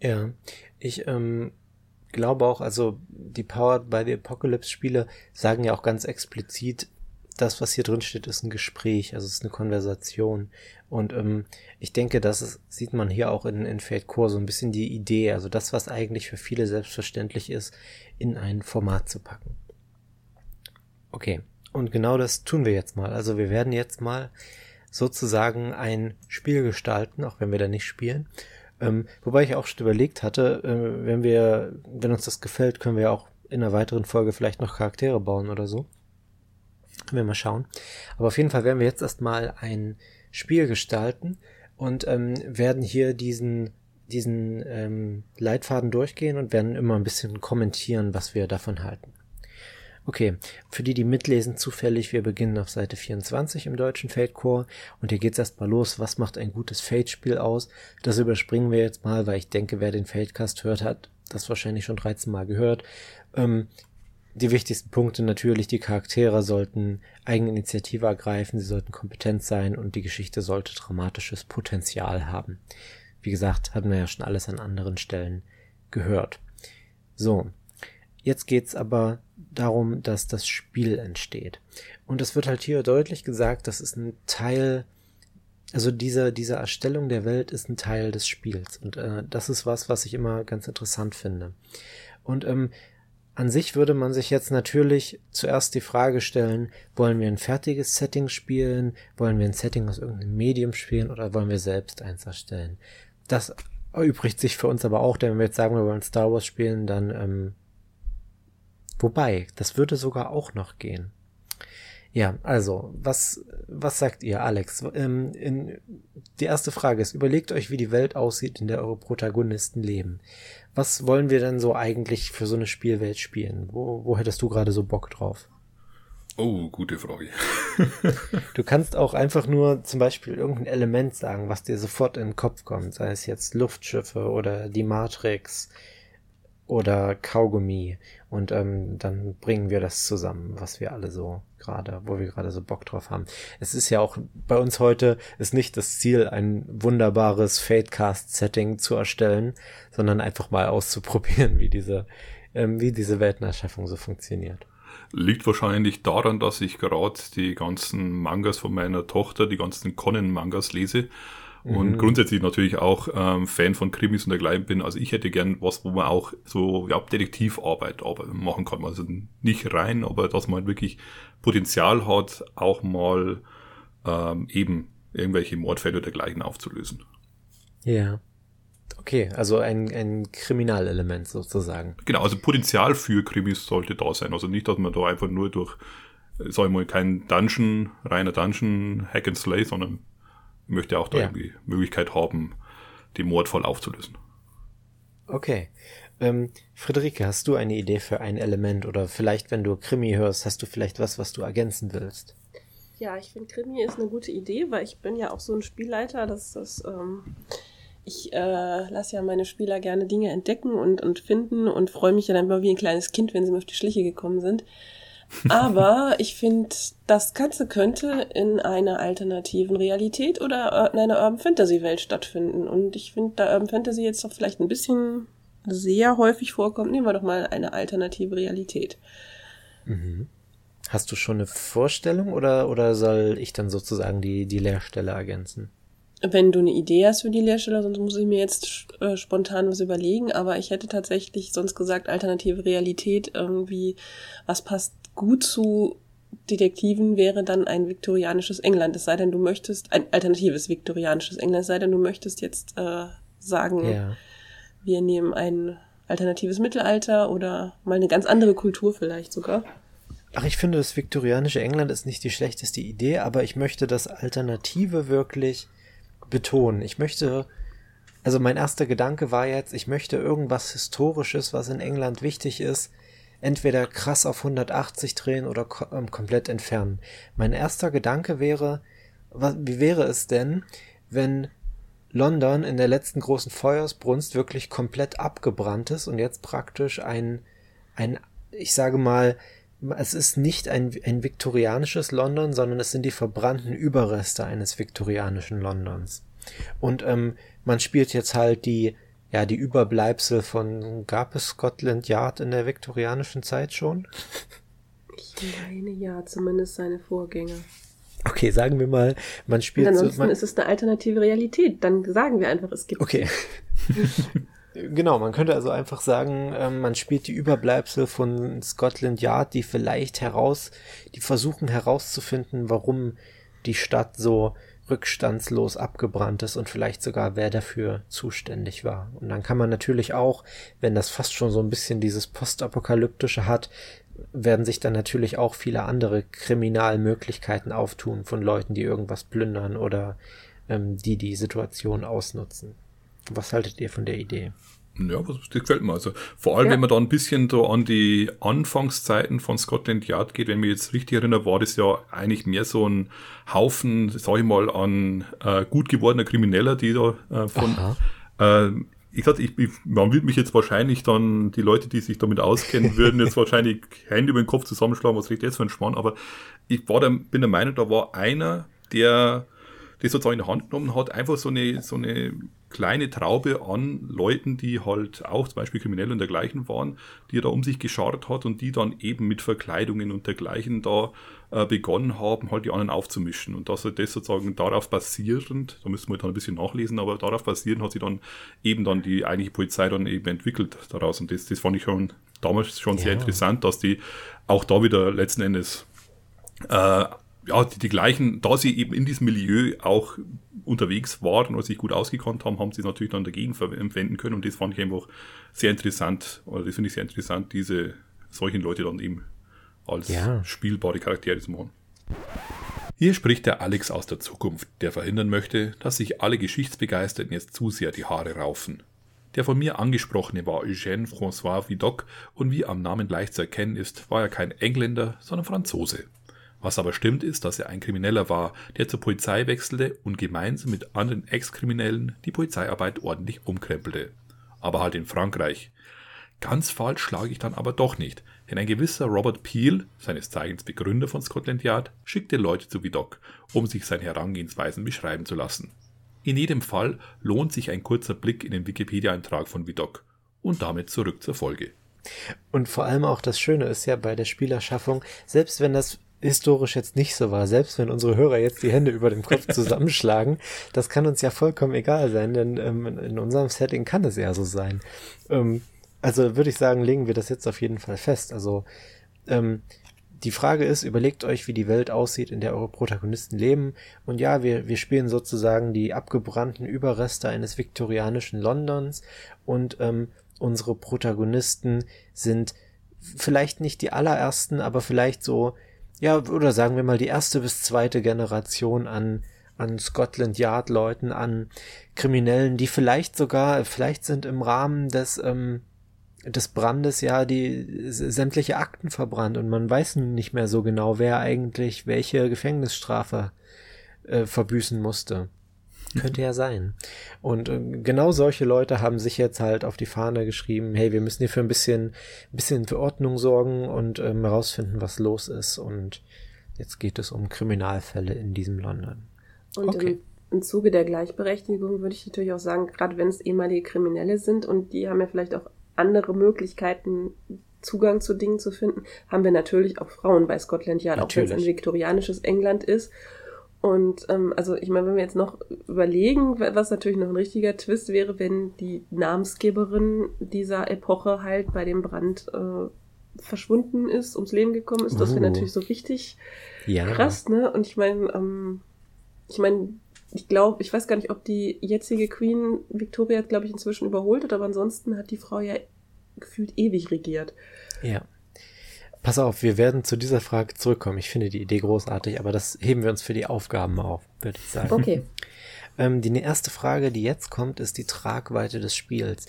Ja, ich ähm, glaube auch, also die Powered by the Apocalypse Spiele sagen ja auch ganz explizit, das, was hier drin steht, ist ein Gespräch, also es ist eine Konversation. Und ähm, ich denke, das ist, sieht man hier auch in, in Fate Core so ein bisschen die Idee, also das, was eigentlich für viele selbstverständlich ist, in ein Format zu packen. Okay, und genau das tun wir jetzt mal. Also wir werden jetzt mal sozusagen ein Spiel gestalten, auch wenn wir da nicht spielen. Ähm, wobei ich auch schon überlegt hatte, äh, wenn wir, wenn uns das gefällt, können wir auch in einer weiteren Folge vielleicht noch Charaktere bauen oder so. Können wir mal schauen. Aber auf jeden Fall werden wir jetzt erstmal ein Spiel gestalten und ähm, werden hier diesen diesen ähm, Leitfaden durchgehen und werden immer ein bisschen kommentieren, was wir davon halten. Okay, für die, die mitlesen, zufällig, wir beginnen auf Seite 24 im deutschen Core und hier geht's erstmal los, was macht ein gutes Fate-Spiel aus? Das überspringen wir jetzt mal, weil ich denke, wer den Fatecast hört, hat das wahrscheinlich schon 13 Mal gehört. Ähm, die wichtigsten Punkte natürlich, die Charaktere sollten Eigeninitiative ergreifen, sie sollten kompetent sein und die Geschichte sollte dramatisches Potenzial haben. Wie gesagt, hatten wir ja schon alles an anderen Stellen gehört. So, jetzt geht's aber darum, dass das Spiel entsteht. Und es wird halt hier deutlich gesagt, das ist ein Teil, also diese, diese Erstellung der Welt ist ein Teil des Spiels. Und äh, das ist was, was ich immer ganz interessant finde. Und ähm, an sich würde man sich jetzt natürlich zuerst die Frage stellen, wollen wir ein fertiges Setting spielen, wollen wir ein Setting aus irgendeinem Medium spielen oder wollen wir selbst eins erstellen? Das erübrigt sich für uns aber auch, denn wenn wir jetzt sagen, wir wollen Star Wars spielen, dann ähm, Wobei, das würde sogar auch noch gehen. Ja, also, was, was sagt ihr, Alex? Ähm, in, die erste Frage ist, überlegt euch, wie die Welt aussieht, in der eure Protagonisten leben. Was wollen wir denn so eigentlich für so eine Spielwelt spielen? Wo, wo hättest du gerade so Bock drauf? Oh, gute Frage. *laughs* du kannst auch einfach nur zum Beispiel irgendein Element sagen, was dir sofort in den Kopf kommt, sei es jetzt Luftschiffe oder die Matrix oder Kaugummi und ähm, dann bringen wir das zusammen, was wir alle so gerade, wo wir gerade so Bock drauf haben. Es ist ja auch bei uns heute ist nicht das Ziel, ein wunderbares Fadecast-Setting zu erstellen, sondern einfach mal auszuprobieren, wie diese, ähm, wie diese Weltenerschaffung so funktioniert. Liegt wahrscheinlich daran, dass ich gerade die ganzen Mangas von meiner Tochter, die ganzen Conan-Mangas lese und mhm. grundsätzlich natürlich auch ähm, Fan von Krimis und dergleichen bin. Also ich hätte gern was, wo man auch so ja, Detektivarbeit machen kann. Also nicht rein, aber dass man wirklich Potenzial hat, auch mal ähm, eben irgendwelche Mordfälle oder dergleichen aufzulösen. Ja. Okay, also ein, ein Kriminalelement sozusagen. Genau, also Potenzial für Krimis sollte da sein. Also nicht, dass man da einfach nur durch, sag ich mal, kein Dungeon, reiner Dungeon, Hack and Slay, sondern möchte auch da ja. irgendwie Möglichkeit haben, den Mordfall aufzulösen. Okay. Ähm, Friederike, hast du eine Idee für ein Element oder vielleicht, wenn du Krimi hörst, hast du vielleicht was, was du ergänzen willst? Ja, ich finde Krimi ist eine gute Idee, weil ich bin ja auch so ein Spielleiter, dass das ähm, ich äh, lasse ja meine Spieler gerne Dinge entdecken und, und finden und freue mich ja dann immer wie ein kleines Kind, wenn sie mir auf die Schliche gekommen sind. *laughs* Aber ich finde, das Ganze könnte in einer alternativen Realität oder in einer Urban Fantasy Welt stattfinden. Und ich finde, da Urban Fantasy jetzt doch vielleicht ein bisschen sehr häufig vorkommt, nehmen wir doch mal eine alternative Realität. Mhm. Hast du schon eine Vorstellung oder, oder soll ich dann sozusagen die, die Leerstelle ergänzen? Wenn du eine Idee hast für die Lehrstelle, sonst muss ich mir jetzt äh, spontan was überlegen, aber ich hätte tatsächlich sonst gesagt, alternative Realität irgendwie, was passt gut zu Detektiven wäre dann ein viktorianisches England, es sei denn, du möchtest, ein alternatives viktorianisches England, es sei denn, du möchtest jetzt äh, sagen, ja. Wir nehmen ein alternatives Mittelalter oder mal eine ganz andere Kultur vielleicht sogar. Ach, ich finde, das viktorianische England ist nicht die schlechteste Idee, aber ich möchte das Alternative wirklich betonen. Ich möchte, also mein erster Gedanke war jetzt, ich möchte irgendwas Historisches, was in England wichtig ist, entweder krass auf 180 drehen oder ähm, komplett entfernen. Mein erster Gedanke wäre, was, wie wäre es denn, wenn London in der letzten großen Feuersbrunst wirklich komplett abgebrannt ist und jetzt praktisch ein, ein, ich sage mal, es ist nicht ein, ein viktorianisches London, sondern es sind die verbrannten Überreste eines viktorianischen Londons. Und ähm, man spielt jetzt halt die ja, die Überbleibsel von, gab es Scotland Yard in der viktorianischen Zeit schon? Ich meine ja, zumindest seine Vorgänger. Okay, sagen wir mal, man spielt. Und ansonsten so, man, ist es eine alternative Realität. Dann sagen wir einfach, es gibt. Okay. *laughs* genau, man könnte also einfach sagen, ähm, man spielt die Überbleibsel von Scotland Yard, die vielleicht heraus, die versuchen herauszufinden, warum die Stadt so rückstandslos abgebrannt ist und vielleicht sogar wer dafür zuständig war. Und dann kann man natürlich auch, wenn das fast schon so ein bisschen dieses postapokalyptische hat, werden sich dann natürlich auch viele andere Kriminalmöglichkeiten auftun von Leuten, die irgendwas plündern oder ähm, die die Situation ausnutzen. Was haltet ihr von der Idee? Ja, das gefällt mir. Also vor allem, ja. wenn man da ein bisschen so an die Anfangszeiten von Scotland Yard geht, wenn mir jetzt richtig erinnere, war das ja eigentlich mehr so ein Haufen, sag ich mal, an äh, gut gewordener Krimineller, die da äh, von äh, ich sag, ich, ich, man wird mich jetzt wahrscheinlich dann, die Leute, die sich damit auskennen, würden jetzt *laughs* wahrscheinlich Hände über den Kopf zusammenschlagen, was riecht jetzt für ein Schmarrn, aber ich war der, bin der Meinung, da war einer, der das sozusagen in die Hand genommen hat, einfach so eine, so eine kleine Traube an Leuten, die halt auch zum Beispiel kriminell und dergleichen waren, die er da um sich geschart hat und die dann eben mit Verkleidungen und dergleichen da äh, begonnen haben, halt die anderen aufzumischen. Und dass er das sozusagen darauf basierend, da müssen wir dann ein bisschen nachlesen, aber darauf basierend hat sich dann eben dann die eigentliche Polizei dann eben entwickelt daraus. Und das, das fand ich schon damals schon ja. sehr interessant, dass die auch da wieder letzten Endes äh, ja, die, die gleichen, da sie eben in diesem Milieu auch unterwegs waren oder sich gut ausgekannt haben, haben sie es natürlich dann dagegen verwenden können und das fand ich einfach sehr interessant, oder das finde ich sehr interessant, diese solchen Leute dann eben als ja. spielbare Charaktere zu machen. Hier spricht der Alex aus der Zukunft, der verhindern möchte, dass sich alle Geschichtsbegeisterten jetzt zu sehr die Haare raufen. Der von mir angesprochene war Eugène François Vidocq und wie am Namen leicht zu erkennen ist, war er kein Engländer, sondern Franzose. Was aber stimmt, ist, dass er ein Krimineller war, der zur Polizei wechselte und gemeinsam mit anderen Ex-Kriminellen die Polizeiarbeit ordentlich umkrempelte. Aber halt in Frankreich. Ganz falsch schlage ich dann aber doch nicht, denn ein gewisser Robert Peel, seines Zeigens Begründer von Scotland Yard, schickte Leute zu Vidocq, um sich seine Herangehensweisen beschreiben zu lassen. In jedem Fall lohnt sich ein kurzer Blick in den Wikipedia-Eintrag von Vidocq. Und damit zurück zur Folge. Und vor allem auch das Schöne ist ja bei der Spielerschaffung, selbst wenn das historisch jetzt nicht so war, selbst wenn unsere Hörer jetzt die Hände über dem Kopf *laughs* zusammenschlagen, das kann uns ja vollkommen egal sein, denn ähm, in unserem Setting kann es ja so sein. Ähm, also würde ich sagen, legen wir das jetzt auf jeden Fall fest. Also ähm, die Frage ist, überlegt euch, wie die Welt aussieht, in der eure Protagonisten leben. Und ja, wir, wir spielen sozusagen die abgebrannten Überreste eines viktorianischen Londons und ähm, unsere Protagonisten sind vielleicht nicht die allerersten, aber vielleicht so ja, oder sagen wir mal die erste bis zweite Generation an, an Scotland Yard Leuten, an Kriminellen, die vielleicht sogar, vielleicht sind im Rahmen des, ähm, des Brandes ja die sämtliche Akten verbrannt und man weiß nicht mehr so genau, wer eigentlich welche Gefängnisstrafe äh, verbüßen musste. Könnte ja sein. Und äh, genau solche Leute haben sich jetzt halt auf die Fahne geschrieben, hey, wir müssen hier für ein bisschen, ein bisschen für Ordnung sorgen und ähm, herausfinden, was los ist. Und jetzt geht es um Kriminalfälle in diesem London. Und okay. im, im Zuge der Gleichberechtigung würde ich natürlich auch sagen, gerade wenn es ehemalige Kriminelle sind und die haben ja vielleicht auch andere Möglichkeiten, Zugang zu Dingen zu finden, haben wir natürlich auch Frauen bei Scotland Yard, auch wenn es ein viktorianisches England ist. Und ähm, also ich meine, wenn wir jetzt noch überlegen, was natürlich noch ein richtiger Twist wäre, wenn die Namensgeberin dieser Epoche halt bei dem Brand äh, verschwunden ist, ums Leben gekommen ist, das wäre uh. natürlich so richtig ja. krass, ne? Und ich meine, ähm, ich meine, ich glaube, ich weiß gar nicht, ob die jetzige Queen Victoria, glaube ich, inzwischen überholt hat, aber ansonsten hat die Frau ja gefühlt ewig regiert. Ja. Pass auf, wir werden zu dieser Frage zurückkommen. Ich finde die Idee großartig, aber das heben wir uns für die Aufgaben auf, würde ich sagen. Okay. Ähm, die erste Frage, die jetzt kommt, ist die Tragweite des Spiels.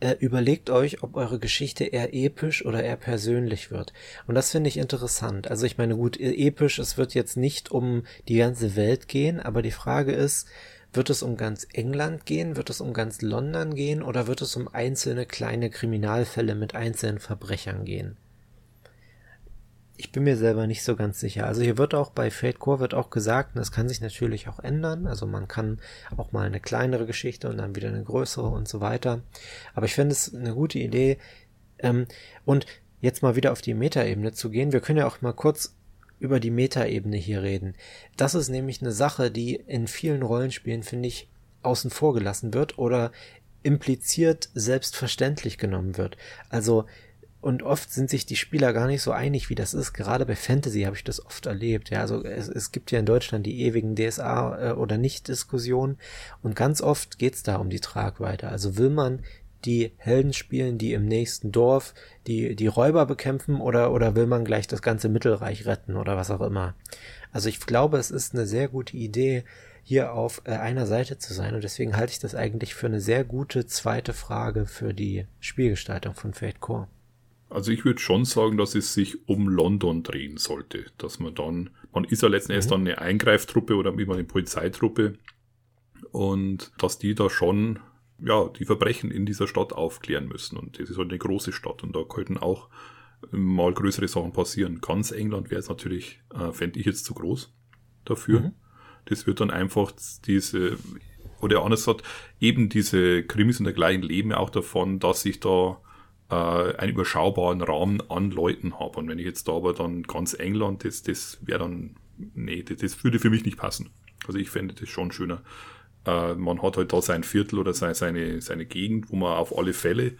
Äh, überlegt euch, ob eure Geschichte eher episch oder eher persönlich wird. Und das finde ich interessant. Also ich meine, gut, e-, episch, es wird jetzt nicht um die ganze Welt gehen, aber die Frage ist, wird es um ganz England gehen? Wird es um ganz London gehen? Oder wird es um einzelne kleine Kriminalfälle mit einzelnen Verbrechern gehen? Ich bin mir selber nicht so ganz sicher. Also hier wird auch bei Fate Core wird auch gesagt, und das kann sich natürlich auch ändern. Also man kann auch mal eine kleinere Geschichte und dann wieder eine größere und so weiter. Aber ich finde es eine gute Idee. Ähm, und jetzt mal wieder auf die Metaebene zu gehen, wir können ja auch mal kurz über die Metaebene hier reden. Das ist nämlich eine Sache, die in vielen Rollenspielen, finde ich, außen vor gelassen wird oder impliziert selbstverständlich genommen wird. Also und oft sind sich die Spieler gar nicht so einig, wie das ist. Gerade bei Fantasy habe ich das oft erlebt. Ja, also es, es gibt ja in Deutschland die ewigen DSA äh, oder nicht-Diskussionen und ganz oft geht es da um die Tragweite. Also will man die Helden spielen, die im nächsten Dorf die, die Räuber bekämpfen oder, oder will man gleich das ganze Mittelreich retten oder was auch immer. Also ich glaube, es ist eine sehr gute Idee, hier auf äh, einer Seite zu sein und deswegen halte ich das eigentlich für eine sehr gute zweite Frage für die Spielgestaltung von Fate Core. Also ich würde schon sagen, dass es sich um London drehen sollte, dass man dann, man ist ja letzten Endes mhm. dann eine Eingreiftruppe oder immer eine Polizeitruppe und dass die da schon ja, die Verbrechen in dieser Stadt aufklären müssen. Und das ist halt eine große Stadt und da könnten auch mal größere Sachen passieren. Ganz England wäre es natürlich, äh, fände ich jetzt zu groß dafür. Mhm. Das wird dann einfach diese, oder anders gesagt, eben diese Krimis und dergleichen leben ja auch davon, dass ich da äh, einen überschaubaren Rahmen an Leuten habe. Und wenn ich jetzt da aber dann ganz England, das, das wäre dann, nee, das, das würde für mich nicht passen. Also ich fände das schon schöner, äh, man hat halt da sein Viertel oder seine, seine Gegend, wo man auf alle Fälle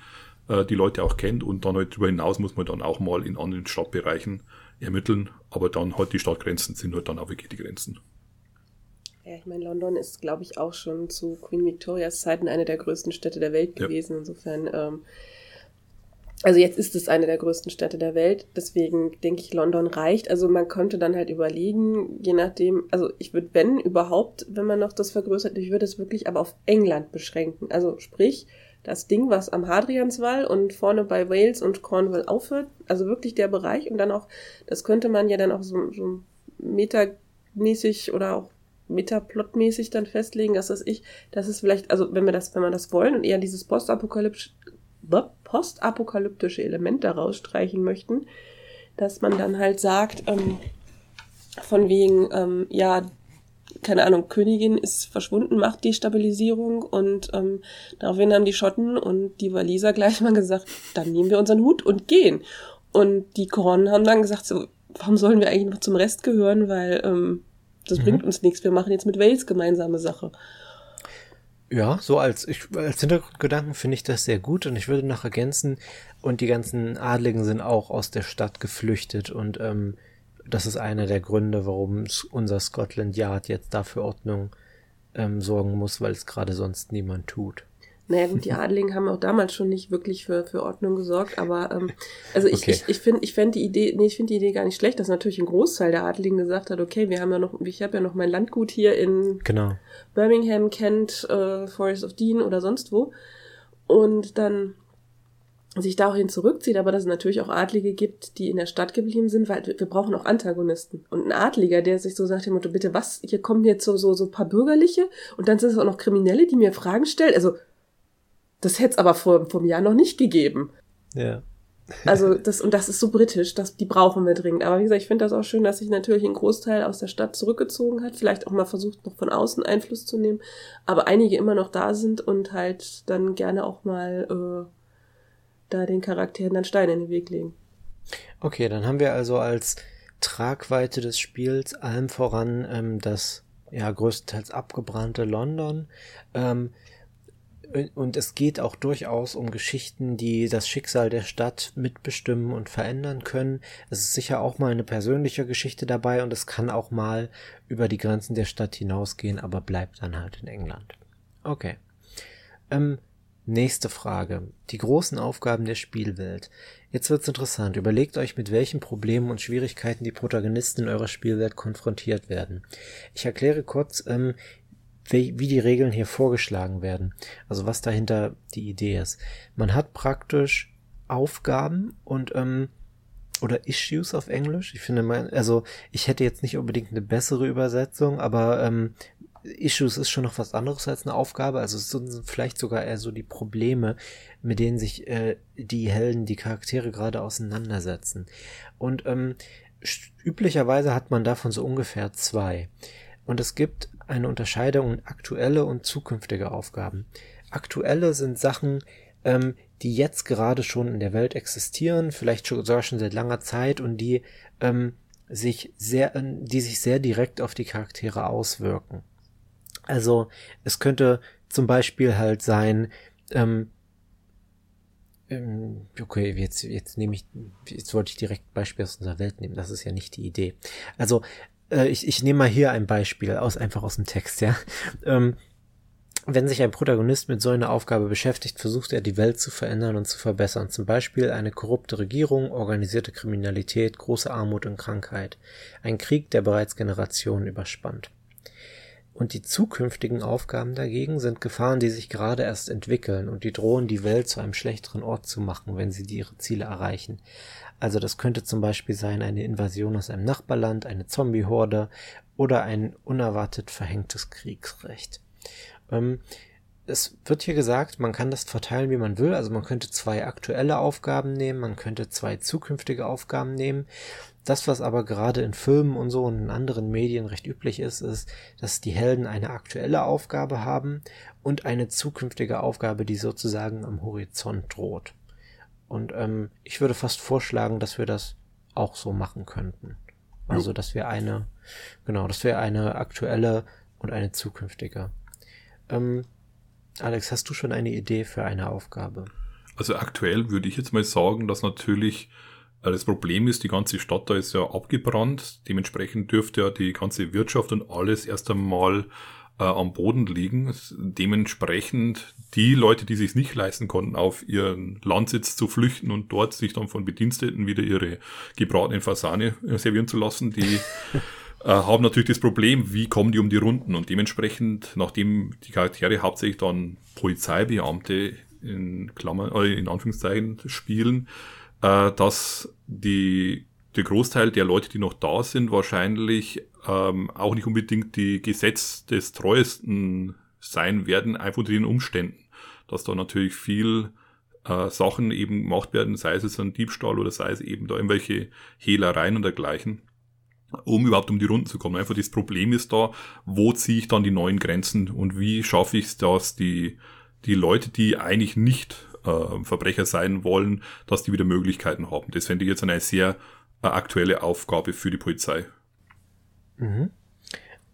äh, die Leute auch kennt und dann halt darüber hinaus muss man dann auch mal in anderen Stadtbereichen ermitteln, aber dann halt die Stadtgrenzen sind halt dann auch wirklich die Grenzen. Ja, ich meine, London ist, glaube ich, auch schon zu Queen Victorias Zeiten eine der größten Städte der Welt gewesen. Ja. Insofern ähm, also jetzt ist es eine der größten Städte der Welt, deswegen denke ich, London reicht. Also man könnte dann halt überlegen, je nachdem, also ich würde, wenn überhaupt, wenn man noch das vergrößert, ich würde es wirklich aber auf England beschränken. Also sprich, das Ding, was am Hadrianswall und vorne bei Wales und Cornwall aufhört, also wirklich der Bereich und dann auch, das könnte man ja dann auch so, so metamäßig oder auch metaplotmäßig dann festlegen, dass das ich, dass es vielleicht, also wenn wir das, wenn man das wollen und eher dieses postapokalyptische postapokalyptische Element daraus streichen möchten, dass man dann halt sagt, ähm, von wegen, ähm, ja, keine Ahnung, Königin ist verschwunden, macht Destabilisierung und ähm, daraufhin haben die Schotten und die Waliser gleich mal gesagt, dann nehmen wir unseren Hut und gehen. Und die Koronen haben dann gesagt, so, warum sollen wir eigentlich noch zum Rest gehören, weil ähm, das mhm. bringt uns nichts, wir machen jetzt mit Wales gemeinsame Sache. Ja, so als, ich, als Hintergrundgedanken finde ich das sehr gut und ich würde noch ergänzen, und die ganzen Adligen sind auch aus der Stadt geflüchtet und ähm, das ist einer der Gründe, warum unser Scotland Yard jetzt dafür Ordnung ähm, sorgen muss, weil es gerade sonst niemand tut. Naja gut, die Adligen haben auch damals schon nicht wirklich für, für Ordnung gesorgt, aber ähm, also ich, okay. ich, ich finde ich fänd die Idee, nee, ich finde die Idee gar nicht schlecht, dass natürlich ein Großteil der Adligen gesagt hat, okay, wir haben ja noch, ich habe ja noch mein Landgut hier in genau. Birmingham, Kent, äh, Forest of Dean oder sonst wo. Und dann sich dahin zurückzieht, aber dass es natürlich auch Adlige gibt, die in der Stadt geblieben sind, weil wir brauchen auch Antagonisten. Und ein Adliger, der sich so sagt, dem Motto, bitte was, hier kommen jetzt so, so, so ein paar Bürgerliche und dann sind es auch noch Kriminelle, die mir Fragen stellen. Also das hätte es aber vor, vor einem Jahr noch nicht gegeben. Ja. also *laughs* das, und das ist so britisch, das, die brauchen wir dringend. Aber wie gesagt, ich finde das auch schön, dass sich natürlich ein Großteil aus der Stadt zurückgezogen hat, vielleicht auch mal versucht, noch von außen Einfluss zu nehmen, aber einige immer noch da sind und halt dann gerne auch mal äh, da den Charakteren dann Steine in den Weg legen. Okay, dann haben wir also als Tragweite des Spiels allem voran ähm, das ja größtenteils abgebrannte London. Ähm, und es geht auch durchaus um Geschichten, die das Schicksal der Stadt mitbestimmen und verändern können. Es ist sicher auch mal eine persönliche Geschichte dabei und es kann auch mal über die Grenzen der Stadt hinausgehen, aber bleibt dann halt in England. Okay. Ähm, nächste Frage. Die großen Aufgaben der Spielwelt. Jetzt wird's interessant. Überlegt euch, mit welchen Problemen und Schwierigkeiten die Protagonisten in eurer Spielwelt konfrontiert werden. Ich erkläre kurz, ähm, wie, wie die Regeln hier vorgeschlagen werden. Also was dahinter die Idee ist. Man hat praktisch Aufgaben und ähm, oder Issues auf Englisch. Ich finde mein, also ich hätte jetzt nicht unbedingt eine bessere Übersetzung, aber ähm, Issues ist schon noch was anderes als eine Aufgabe. Also es sind vielleicht sogar eher so die Probleme, mit denen sich äh, die Helden, die Charaktere gerade auseinandersetzen. Und ähm, üblicherweise hat man davon so ungefähr zwei. Und es gibt eine Unterscheidung in aktuelle und zukünftige Aufgaben. Aktuelle sind Sachen, ähm, die jetzt gerade schon in der Welt existieren, vielleicht sogar schon seit langer Zeit und die ähm, sich sehr, die sich sehr direkt auf die Charaktere auswirken. Also es könnte zum Beispiel halt sein, ähm, ähm, okay, jetzt, jetzt nehme ich, jetzt wollte ich direkt Beispiel aus unserer Welt nehmen, das ist ja nicht die Idee. Also äh, ich, ich nehme mal hier ein Beispiel aus, einfach aus dem Text, ja. Ähm, wenn sich ein Protagonist mit so einer Aufgabe beschäftigt, versucht er die Welt zu verändern und zu verbessern. Zum Beispiel eine korrupte Regierung, organisierte Kriminalität, große Armut und Krankheit. Ein Krieg, der bereits Generationen überspannt. Und die zukünftigen Aufgaben dagegen sind Gefahren, die sich gerade erst entwickeln und die drohen, die Welt zu einem schlechteren Ort zu machen, wenn sie ihre Ziele erreichen. Also das könnte zum Beispiel sein eine Invasion aus einem Nachbarland, eine Zombie-Horde oder ein unerwartet verhängtes Kriegsrecht. Ähm, es wird hier gesagt, man kann das verteilen, wie man will. Also man könnte zwei aktuelle Aufgaben nehmen, man könnte zwei zukünftige Aufgaben nehmen. Das, was aber gerade in Filmen und so und in anderen Medien recht üblich ist, ist, dass die Helden eine aktuelle Aufgabe haben und eine zukünftige Aufgabe, die sozusagen am Horizont droht. Und ähm, ich würde fast vorschlagen, dass wir das auch so machen könnten. Also, dass wir eine, genau, dass wir eine aktuelle und eine zukünftige ähm, Alex, hast du schon eine Idee für eine Aufgabe? Also aktuell würde ich jetzt mal sagen, dass natürlich äh, das Problem ist, die ganze Stadt da ist ja abgebrannt. Dementsprechend dürfte ja die ganze Wirtschaft und alles erst einmal äh, am Boden liegen. Dementsprechend die Leute, die sich nicht leisten konnten, auf ihren Landsitz zu flüchten und dort sich dann von Bediensteten wieder ihre gebratenen Fasane äh, servieren zu lassen, die *laughs* äh, haben natürlich das Problem, wie kommen die um die Runden und dementsprechend, nachdem die Charaktere hauptsächlich dann Polizeibeamte in Klammern, äh, in Anführungszeichen spielen, äh, dass die, der Großteil der Leute, die noch da sind, wahrscheinlich ähm, auch nicht unbedingt die Gesetz des Treuesten sein werden, einfach unter den Umständen. Dass da natürlich viel äh, Sachen eben gemacht werden, sei es ein Diebstahl oder sei es eben da irgendwelche Hehlereien und dergleichen um überhaupt um die Runden zu kommen. Einfach das Problem ist da, wo ziehe ich dann die neuen Grenzen und wie schaffe ich es, dass die, die Leute, die eigentlich nicht äh, Verbrecher sein wollen, dass die wieder Möglichkeiten haben. Das fände ich jetzt eine sehr äh, aktuelle Aufgabe für die Polizei. Mhm.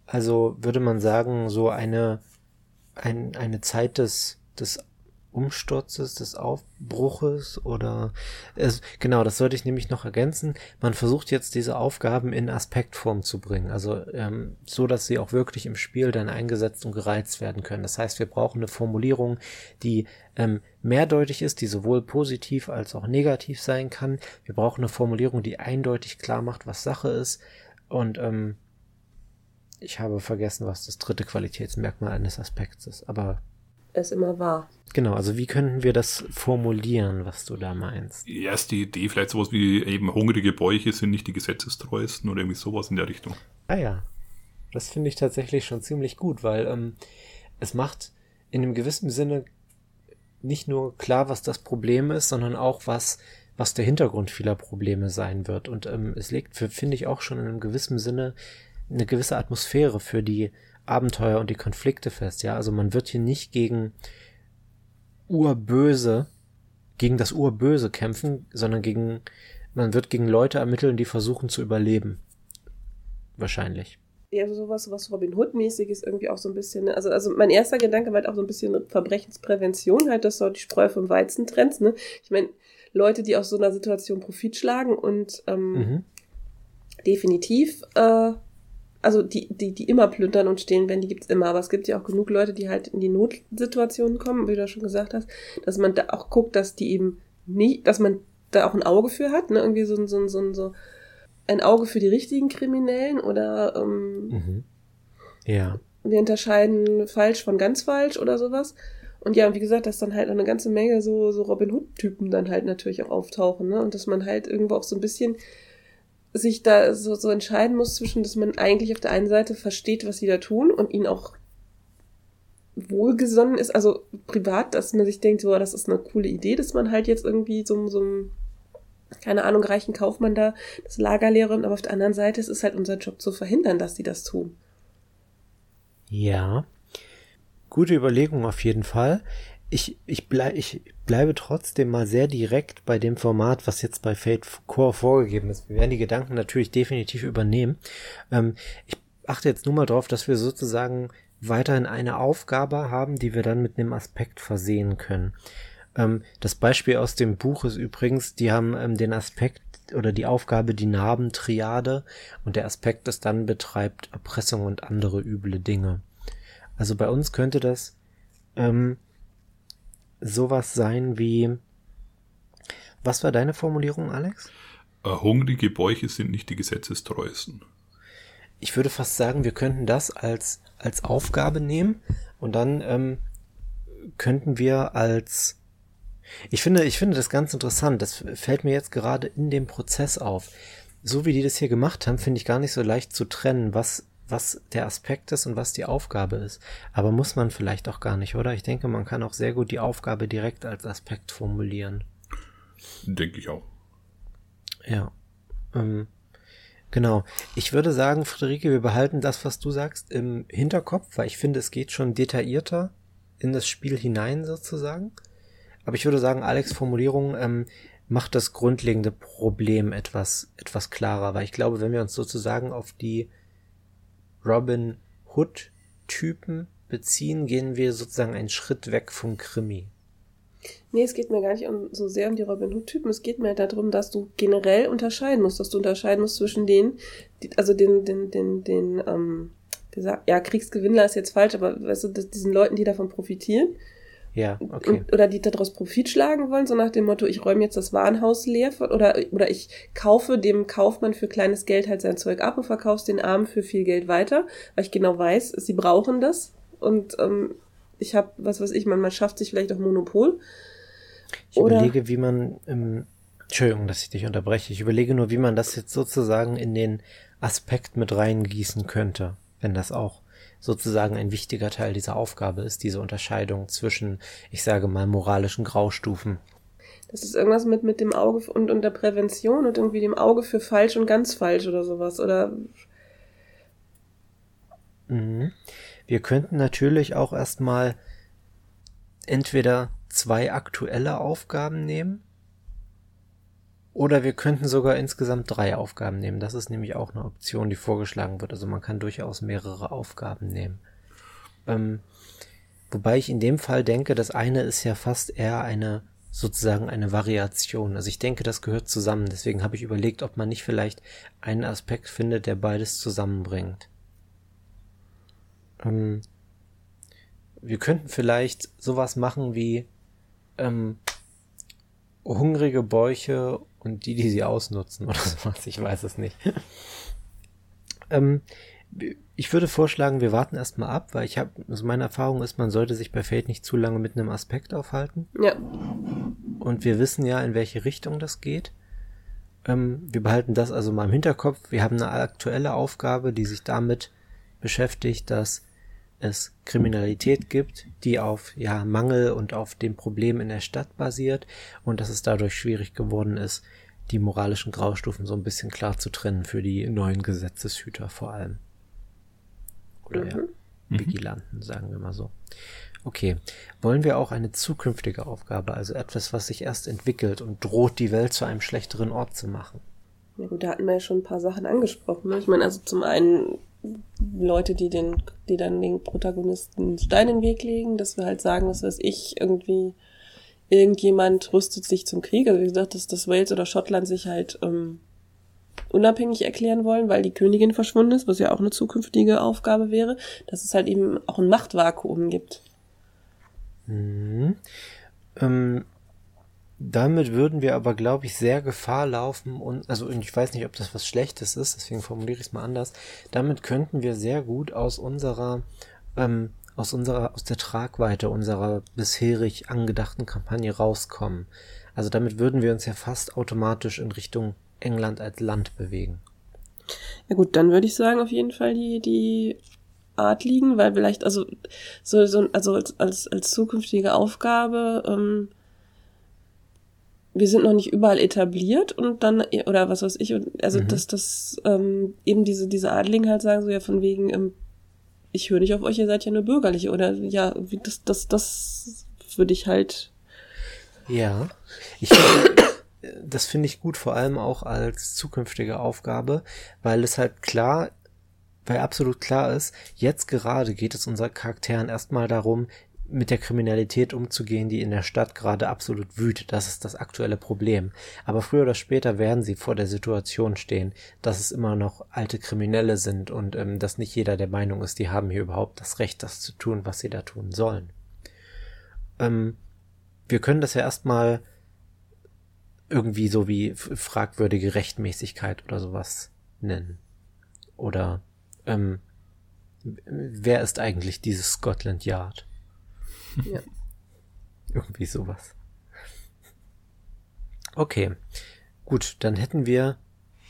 Also würde man sagen, so eine, ein, eine Zeit des, des Umsturzes, des Aufbruches oder es, genau, das sollte ich nämlich noch ergänzen. Man versucht jetzt diese Aufgaben in Aspektform zu bringen, also ähm, so, dass sie auch wirklich im Spiel dann eingesetzt und gereizt werden können. Das heißt, wir brauchen eine Formulierung, die ähm, mehrdeutig ist, die sowohl positiv als auch negativ sein kann. Wir brauchen eine Formulierung, die eindeutig klar macht, was Sache ist und ähm, ich habe vergessen, was das dritte Qualitätsmerkmal eines Aspekts ist, aber es immer war. Genau, also wie könnten wir das formulieren, was du da meinst? Die erste Idee, vielleicht sowas wie eben hungrige Bäuche sind nicht die gesetzestreuesten oder irgendwie sowas in der Richtung. Ah ja, das finde ich tatsächlich schon ziemlich gut, weil ähm, es macht in einem gewissen Sinne nicht nur klar, was das Problem ist, sondern auch was was der Hintergrund vieler Probleme sein wird. Und ähm, es legt, finde ich, auch schon in einem gewissen Sinne eine gewisse Atmosphäre für die Abenteuer und die Konflikte fest, ja. Also man wird hier nicht gegen Urböse, gegen das Urböse kämpfen, sondern gegen, man wird gegen Leute ermitteln, die versuchen zu überleben. Wahrscheinlich. Ja, sowas, was Robin Hood-mäßig ist irgendwie auch so ein bisschen, ne? also, also mein erster Gedanke war halt auch so ein bisschen Verbrechensprävention, halt, dass du die Spreu vom Weizen trennst, ne? Ich meine, Leute, die aus so einer Situation Profit schlagen und ähm, mhm. definitiv äh, also die, die, die immer plündern und stehen werden, die gibt's immer. Aber es gibt ja auch genug Leute, die halt in die Notsituationen kommen, wie du schon gesagt hast, dass man da auch guckt, dass die eben nicht, dass man da auch ein Auge für hat, ne? Irgendwie so, so, so, so ein Auge für die richtigen Kriminellen oder ähm, mhm. ja. wir unterscheiden falsch von ganz falsch oder sowas. Und ja, und wie gesagt, dass dann halt eine ganze Menge so, so Robin Hood-Typen dann halt natürlich auch auftauchen, ne? Und dass man halt irgendwo auch so ein bisschen sich da so, so entscheiden muss zwischen, dass man eigentlich auf der einen Seite versteht, was sie da tun und ihnen auch wohlgesonnen ist, also privat, dass man sich denkt, so, das ist eine coole Idee, dass man halt jetzt irgendwie so, so einem, keine Ahnung, reichen Kaufmann da das Lager leeren, aber auf der anderen Seite ist es halt unser Job zu verhindern, dass sie das tun. Ja. Gute Überlegung auf jeden Fall. ich, ich, bleib, ich bleibe trotzdem mal sehr direkt bei dem Format, was jetzt bei Fate Core vorgegeben ist. Wir werden die Gedanken natürlich definitiv übernehmen. Ähm, ich achte jetzt nur mal drauf, dass wir sozusagen weiterhin eine Aufgabe haben, die wir dann mit einem Aspekt versehen können. Ähm, das Beispiel aus dem Buch ist übrigens, die haben ähm, den Aspekt oder die Aufgabe die Narbentriade und der Aspekt ist dann betreibt Erpressung und andere üble Dinge. Also bei uns könnte das ähm, sowas sein wie was war deine Formulierung, Alex? Äh, hungrige Bäuche sind nicht die gesetzestreuesten. Ich würde fast sagen, wir könnten das als, als Aufgabe nehmen und dann ähm, könnten wir als ich finde, ich finde das ganz interessant. Das fällt mir jetzt gerade in dem Prozess auf. So wie die das hier gemacht haben, finde ich gar nicht so leicht zu trennen, was, was der Aspekt ist und was die Aufgabe ist. Aber muss man vielleicht auch gar nicht, oder? Ich denke, man kann auch sehr gut die Aufgabe direkt als Aspekt formulieren. Denke ich auch. Ja. Ähm, genau. Ich würde sagen, Friederike, wir behalten das, was du sagst, im Hinterkopf, weil ich finde, es geht schon detaillierter in das Spiel hinein sozusagen. Aber ich würde sagen, Alex Formulierung ähm, macht das grundlegende Problem etwas, etwas klarer, weil ich glaube, wenn wir uns sozusagen auf die Robin Hood Typen beziehen, gehen wir sozusagen einen Schritt weg vom Krimi. Nee, es geht mir gar nicht um, so sehr um die Robin Hood-Typen. Es geht mir darum, dass du generell unterscheiden musst, dass du unterscheiden musst zwischen denen, die, also den, den, den, den, ähm, gesagt, ja, Kriegsgewinnler ist jetzt falsch, aber weißt du, diesen Leuten, die davon profitieren ja, okay. oder die daraus Profit schlagen wollen, so nach dem Motto, ich räume jetzt das Warenhaus leer oder, oder ich kaufe dem Kaufmann für kleines Geld halt sein Zeug ab und verkaufe es den Armen für viel Geld weiter, weil ich genau weiß, sie brauchen das und ähm, ich habe, was weiß ich, man, man schafft sich vielleicht auch Monopol. Ich oder überlege, wie man, ähm, Entschuldigung, dass ich dich unterbreche, ich überlege nur, wie man das jetzt sozusagen in den Aspekt mit reingießen könnte, wenn das auch sozusagen ein wichtiger Teil dieser Aufgabe ist, diese Unterscheidung zwischen, ich sage mal, moralischen Graustufen. Das ist irgendwas mit, mit dem Auge und, und der Prävention und irgendwie dem Auge für falsch und ganz falsch oder sowas, oder? Mhm. Wir könnten natürlich auch erstmal entweder zwei aktuelle Aufgaben nehmen oder wir könnten sogar insgesamt drei Aufgaben nehmen. Das ist nämlich auch eine Option, die vorgeschlagen wird. Also man kann durchaus mehrere Aufgaben nehmen. Ähm, wobei ich in dem Fall denke, das eine ist ja fast eher eine sozusagen eine Variation. Also ich denke, das gehört zusammen. Deswegen habe ich überlegt, ob man nicht vielleicht einen Aspekt findet, der beides zusammenbringt. Ähm, wir könnten vielleicht sowas machen wie ähm, hungrige Bäuche und die, die sie ausnutzen *laughs* oder sowas. Ich weiß es nicht. ähm, ich würde vorschlagen, wir warten erstmal ab, weil ich habe, also meine Erfahrung ist, man sollte sich bei Fate nicht zu lange mit einem Aspekt aufhalten. Ja. Und wir wissen ja, in welche Richtung das geht. Ähm, wir behalten das also mal im Hinterkopf. Wir haben eine aktuelle Aufgabe, die sich damit beschäftigt, dass es Kriminalität gibt, die auf ja, Mangel und auf dem Problem in der Stadt basiert und dass es dadurch schwierig geworden ist, die moralischen Graustufen so ein bisschen klar zu trennen für die neuen Gesetzeshüter vor allem. Oder mhm. ja, Vigilanten, sagen wir mal so. Okay, wollen wir auch eine zukünftige Aufgabe, also etwas, was sich erst entwickelt und droht, die Welt zu einem schlechteren Ort zu machen? Ja gut, da hatten wir ja schon ein paar Sachen angesprochen. Ne? Ich meine, also zum einen Leute, die den, die dann den Protagonisten Stein in den Weg legen, dass wir halt sagen, was weiß ich, irgendwie irgendjemand rüstet sich zum Krieg. Also wie gesagt, dass das Wales oder Schottland sich halt ähm, unabhängig erklären wollen, weil die Königin verschwunden ist, was ja auch eine zukünftige Aufgabe wäre, dass es halt eben auch ein Machtvakuum gibt. Mhm. Ähm, damit würden wir aber, glaube ich, sehr Gefahr laufen und, also ich weiß nicht, ob das was Schlechtes ist, deswegen formuliere ich es mal anders. Damit könnten wir sehr gut aus unserer, ähm, aus unserer, aus der Tragweite unserer bisherig angedachten Kampagne rauskommen. Also damit würden wir uns ja fast automatisch in Richtung England als Land bewegen. Ja gut, dann würde ich sagen, auf jeden Fall die, die Art liegen, weil vielleicht, also, so, so, also als, als, als zukünftige Aufgabe, ähm, wir sind noch nicht überall etabliert und dann, oder was weiß ich, und also mhm. dass das ähm, eben diese, diese Adligen halt sagen, so ja, von wegen, ähm, ich höre nicht auf euch, ihr seid ja nur bürgerliche, oder ja, das, das, das würde ich halt. Ja, ich finde, das finde ich gut, vor allem auch als zukünftige Aufgabe, weil es halt klar, weil absolut klar ist, jetzt gerade geht es unseren Charakteren erstmal darum, mit der Kriminalität umzugehen, die in der Stadt gerade absolut wütet. Das ist das aktuelle Problem. Aber früher oder später werden sie vor der Situation stehen, dass es immer noch alte Kriminelle sind und ähm, dass nicht jeder der Meinung ist, die haben hier überhaupt das Recht, das zu tun, was sie da tun sollen. Ähm, wir können das ja erstmal irgendwie so wie fragwürdige Rechtmäßigkeit oder sowas nennen. Oder ähm, wer ist eigentlich dieses Scotland Yard? Ja. *laughs* Irgendwie sowas. Okay, gut, dann hätten wir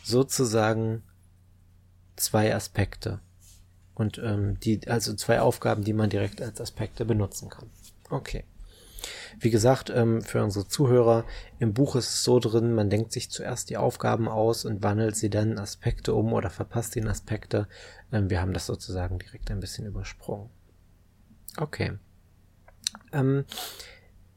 sozusagen zwei Aspekte. Und ähm, die, also zwei Aufgaben, die man direkt als Aspekte benutzen kann. Okay. Wie gesagt, ähm, für unsere Zuhörer, im Buch ist es so drin, man denkt sich zuerst die Aufgaben aus und wandelt sie dann in Aspekte um oder verpasst den Aspekte. Ähm, wir haben das sozusagen direkt ein bisschen übersprungen. Okay. Ähm,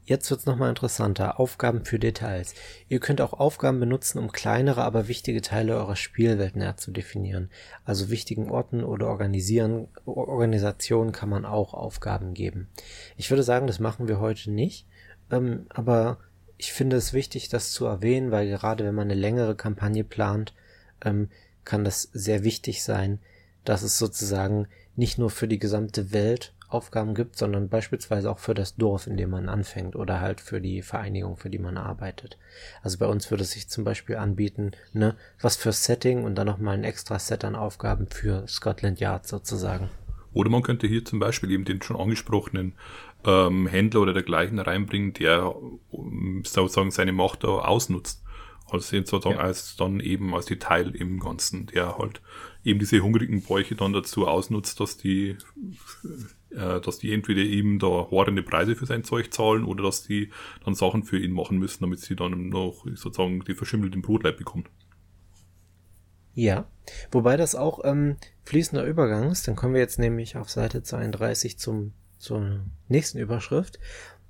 Jetzt wird's nochmal interessanter. Aufgaben für Details. Ihr könnt auch Aufgaben benutzen, um kleinere, aber wichtige Teile eurer Spielwelt näher zu definieren. Also wichtigen Orten oder organisieren, Organisationen kann man auch Aufgaben geben. Ich würde sagen, das machen wir heute nicht. Ähm, aber ich finde es wichtig, das zu erwähnen, weil gerade wenn man eine längere Kampagne plant, ähm, kann das sehr wichtig sein, dass es sozusagen nicht nur für die gesamte Welt Aufgaben gibt, sondern beispielsweise auch für das Dorf, in dem man anfängt oder halt für die Vereinigung, für die man arbeitet. Also bei uns würde es sich zum Beispiel anbieten, ne, was für Setting und dann nochmal ein extra Set an Aufgaben für Scotland Yard sozusagen. Oder man könnte hier zum Beispiel eben den schon angesprochenen ähm, Händler oder dergleichen reinbringen, der sozusagen seine Macht da ausnutzt. Also sozusagen ja. als dann eben als Detail im Ganzen, der halt eben diese hungrigen Bräuche dann dazu ausnutzt, dass die äh, dass die entweder eben da horrende Preise für sein Zeug zahlen oder dass die dann Sachen für ihn machen müssen, damit sie dann noch sozusagen die verschimmelten Brotleib bekommen. Ja, wobei das auch ähm, fließender Übergang ist. Dann kommen wir jetzt nämlich auf Seite 32 zum, zur nächsten Überschrift.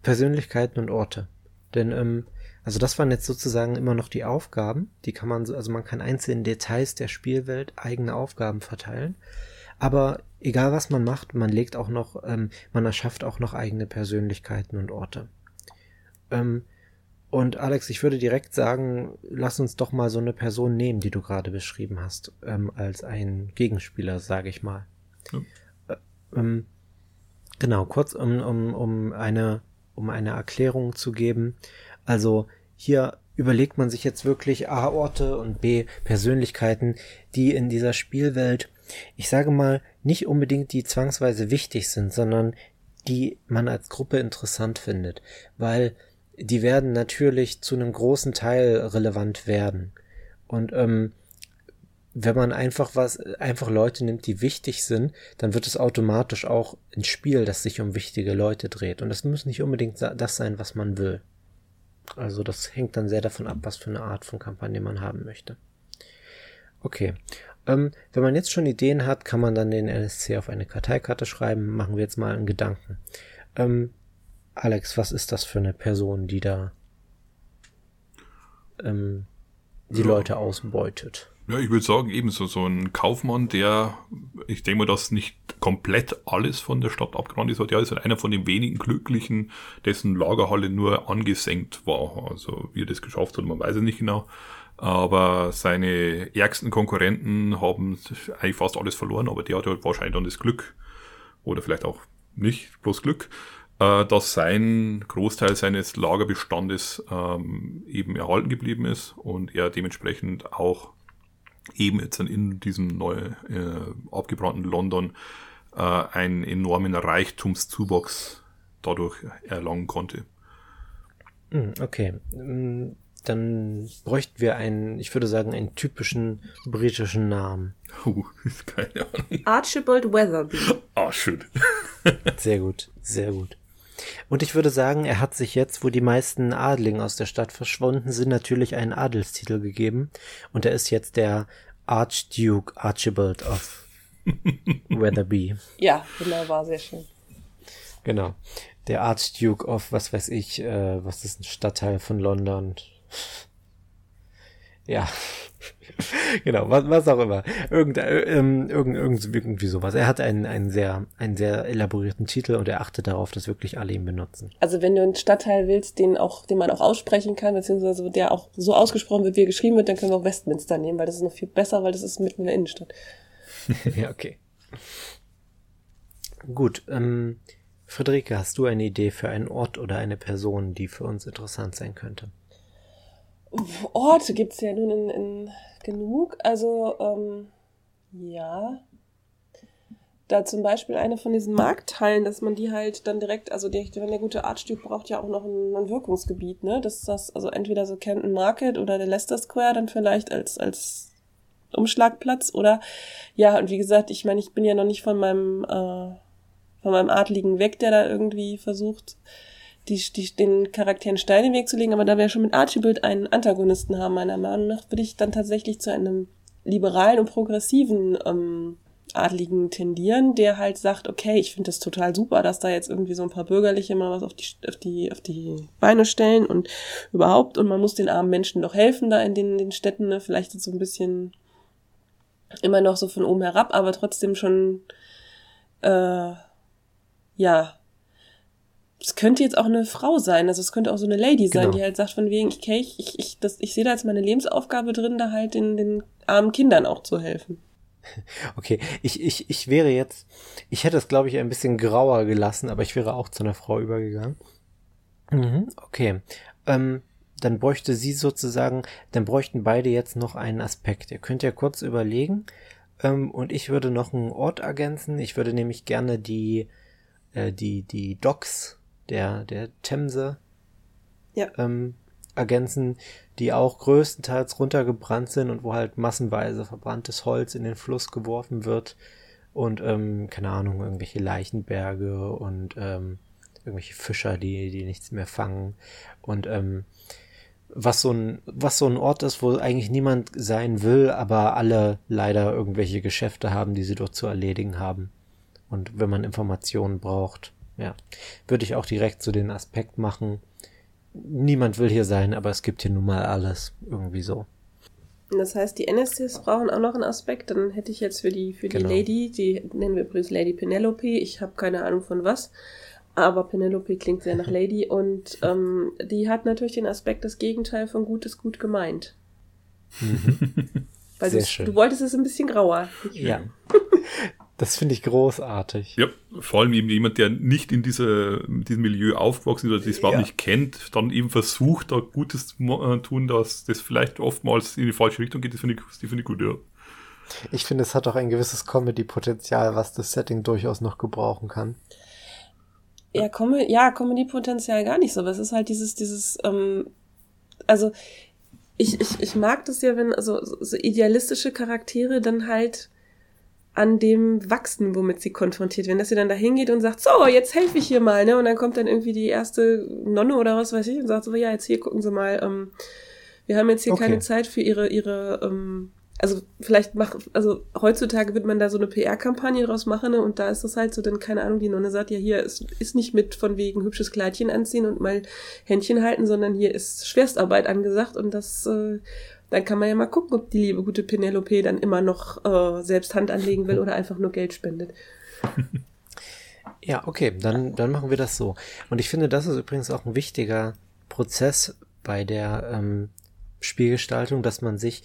Persönlichkeiten und Orte. Denn, ähm, also das waren jetzt sozusagen immer noch die Aufgaben. Die kann man, also man kann einzelnen Details der Spielwelt eigene Aufgaben verteilen. Aber egal was man macht, man legt auch noch, ähm, man erschafft auch noch eigene Persönlichkeiten und Orte. Ähm, und Alex, ich würde direkt sagen, lass uns doch mal so eine Person nehmen, die du gerade beschrieben hast, ähm, als ein Gegenspieler, sage ich mal. Ja. Äh, ähm, genau, kurz um, um, um eine um eine Erklärung zu geben. Also hier überlegt man sich jetzt wirklich A Orte und B Persönlichkeiten, die in dieser Spielwelt ich sage mal, nicht unbedingt die zwangsweise wichtig sind, sondern die man als Gruppe interessant findet, weil die werden natürlich zu einem großen Teil relevant werden. Und ähm, wenn man einfach was, einfach Leute nimmt, die wichtig sind, dann wird es automatisch auch ein Spiel, das sich um wichtige Leute dreht. Und das muss nicht unbedingt das sein, was man will. Also das hängt dann sehr davon ab, was für eine Art von Kampagne man haben möchte. Okay. Ähm, wenn man jetzt schon Ideen hat, kann man dann den NSC auf eine Karteikarte schreiben. Machen wir jetzt mal einen Gedanken. Ähm, Alex, was ist das für eine Person, die da ähm, die ja. Leute ausbeutet? Ja, ich würde sagen, ebenso so ein Kaufmann, der, ich denke mal, dass nicht komplett alles von der Stadt abgerannt ist, aber der ist halt einer von den wenigen Glücklichen, dessen Lagerhalle nur angesenkt war. Also wie er das geschafft hat, man weiß es nicht genau. Aber seine ärgsten Konkurrenten haben eigentlich fast alles verloren, aber der hat halt wahrscheinlich dann das Glück, oder vielleicht auch nicht bloß Glück, äh, dass sein Großteil seines Lagerbestandes ähm, eben erhalten geblieben ist und er dementsprechend auch eben jetzt in diesem neu äh, abgebrannten London äh, einen enormen Reichtumszuwachs dadurch erlangen konnte. Hm, okay. Dann bräuchten wir einen, ich würde sagen, einen typischen britischen Namen. Uh, *laughs* keine Ahnung. Archibald Weatherby. Ah, oh, schön. *laughs* sehr gut, sehr gut. Und ich würde sagen, er hat sich jetzt, wo die meisten Adligen aus der Stadt verschwunden sind, natürlich einen Adelstitel gegeben. Und er ist jetzt der Archduke Archibald of *laughs* Weatherby. Ja, genau, war sehr schön. Genau. Der Archduke of, was weiß ich, äh, was ist ein Stadtteil von London? Ja. genau, was, was auch immer. Irgend, ähm, irgend, irgend, irgendwie sowas. Er hat einen, einen, sehr, einen sehr elaborierten Titel und er achtet darauf, dass wirklich alle ihn benutzen. Also wenn du einen Stadtteil willst, den auch, den man auch aussprechen kann, beziehungsweise der auch so ausgesprochen wird, wie er geschrieben wird, dann können wir auch Westminster nehmen, weil das ist noch viel besser, weil das ist mitten in der Innenstadt. *laughs* ja, okay. Gut, ähm, Friederike, hast du eine Idee für einen Ort oder eine Person, die für uns interessant sein könnte? Orte gibt's ja nun in, in genug. Also, ähm, ja. Da zum Beispiel eine von diesen Markthallen, dass man die halt dann direkt, also der, der gute Artstück braucht ja auch noch ein, ein Wirkungsgebiet, ne? Das ist das, also entweder so Canton Market oder der Leicester Square dann vielleicht als, als Umschlagplatz oder ja, und wie gesagt, ich meine, ich bin ja noch nicht von meinem, äh, von meinem Adligen weg, der da irgendwie versucht, die, die, den Charakteren Steine in den Weg zu legen, aber da wir schon mit Archibald einen Antagonisten haben, meiner Meinung nach, würde ich dann tatsächlich zu einem liberalen und progressiven ähm, Adligen tendieren, der halt sagt, okay, ich finde das total super, dass da jetzt irgendwie so ein paar Bürgerliche mal was auf die, auf die, auf die Beine stellen und überhaupt, und man muss den armen Menschen doch helfen da in den, den Städten, ne? vielleicht so ein bisschen immer noch so von oben herab, aber trotzdem schon, äh, ja, es könnte jetzt auch eine Frau sein, also es könnte auch so eine Lady sein, genau. die halt sagt von wegen, ich, okay, ich, ich, ich, das, ich sehe da jetzt meine Lebensaufgabe drin, da halt den, den armen Kindern auch zu helfen. *laughs* Okay, ich, ich, ich wäre jetzt, ich hätte es glaube ich ein bisschen grauer gelassen, aber ich wäre auch zu einer Frau übergegangen. Mhm, okay, ähm, dann bräuchte sie sozusagen, dann bräuchten beide jetzt noch einen Aspekt. Ihr könnt ja kurz überlegen ähm, und ich würde noch einen Ort ergänzen. Ich würde nämlich gerne die, äh, die, die Docks der, der Themse ja. ähm, ergänzen, die auch größtenteils runtergebrannt sind und wo halt massenweise verbranntes Holz in den Fluss geworfen wird und, ähm, keine Ahnung, irgendwelche Leichenberge und ähm, irgendwelche Fischer, die, die nichts mehr fangen und ähm, was so ein, was so ein Ort ist, wo eigentlich niemand sein will, aber alle leider irgendwelche Geschäfte haben, die sie dort zu erledigen haben. Und wenn man Informationen braucht, ja. Würde ich auch direkt zu den Aspekt machen. Niemand will hier sein, aber es gibt hier nun mal alles. Irgendwie so. Das heißt, die NSCs brauchen auch noch einen Aspekt. Dann hätte ich jetzt für die, für die genau. Lady, die nennen wir übrigens Lady Penelope. Ich habe keine Ahnung von was. Aber Penelope klingt sehr nach *laughs* Lady. Und ähm, die hat natürlich den Aspekt, das Gegenteil von gut ist gut gemeint. Mhm. Weil Sehr du, schön. du wolltest es ein bisschen grauer. Ja. *laughs* Das finde ich großartig. Ja, vor allem eben jemand, der nicht in, diese, in diesem Milieu aufgewachsen ist oder das überhaupt ja. nicht kennt, dann eben versucht, da Gutes zu äh, tun, dass das vielleicht oftmals in die falsche Richtung geht, das finde ich, find ich gut, ja. Ich finde, es hat auch ein gewisses Comedy-Potenzial, was das Setting durchaus noch gebrauchen kann. Ja, Com ja Comedy-Potenzial gar nicht so, aber es ist halt dieses, dieses, ähm, also ich, ich, ich mag das ja, wenn also so idealistische Charaktere dann halt an dem wachsen, womit sie konfrontiert werden. Dass sie dann da hingeht und sagt, so, jetzt helfe ich hier mal, ne? Und dann kommt dann irgendwie die erste Nonne oder was weiß ich und sagt so, ja, jetzt hier gucken Sie mal, ähm, wir haben jetzt hier okay. keine Zeit für ihre, ihre, ähm, also vielleicht mach, also heutzutage wird man da so eine PR-Kampagne draus machen, ne? Und da ist das halt so, dann, keine Ahnung, die Nonne sagt, ja, hier ist, ist nicht mit von wegen hübsches Kleidchen anziehen und mal Händchen halten, sondern hier ist Schwerstarbeit angesagt und das äh, dann kann man ja mal gucken, ob die liebe gute Penelope dann immer noch äh, selbst Hand anlegen will oder einfach nur Geld spendet. *laughs* Ja, okay, dann, dann machen wir das so. Und ich finde, das ist übrigens auch ein wichtiger Prozess bei der ähm, Spielgestaltung, dass man sich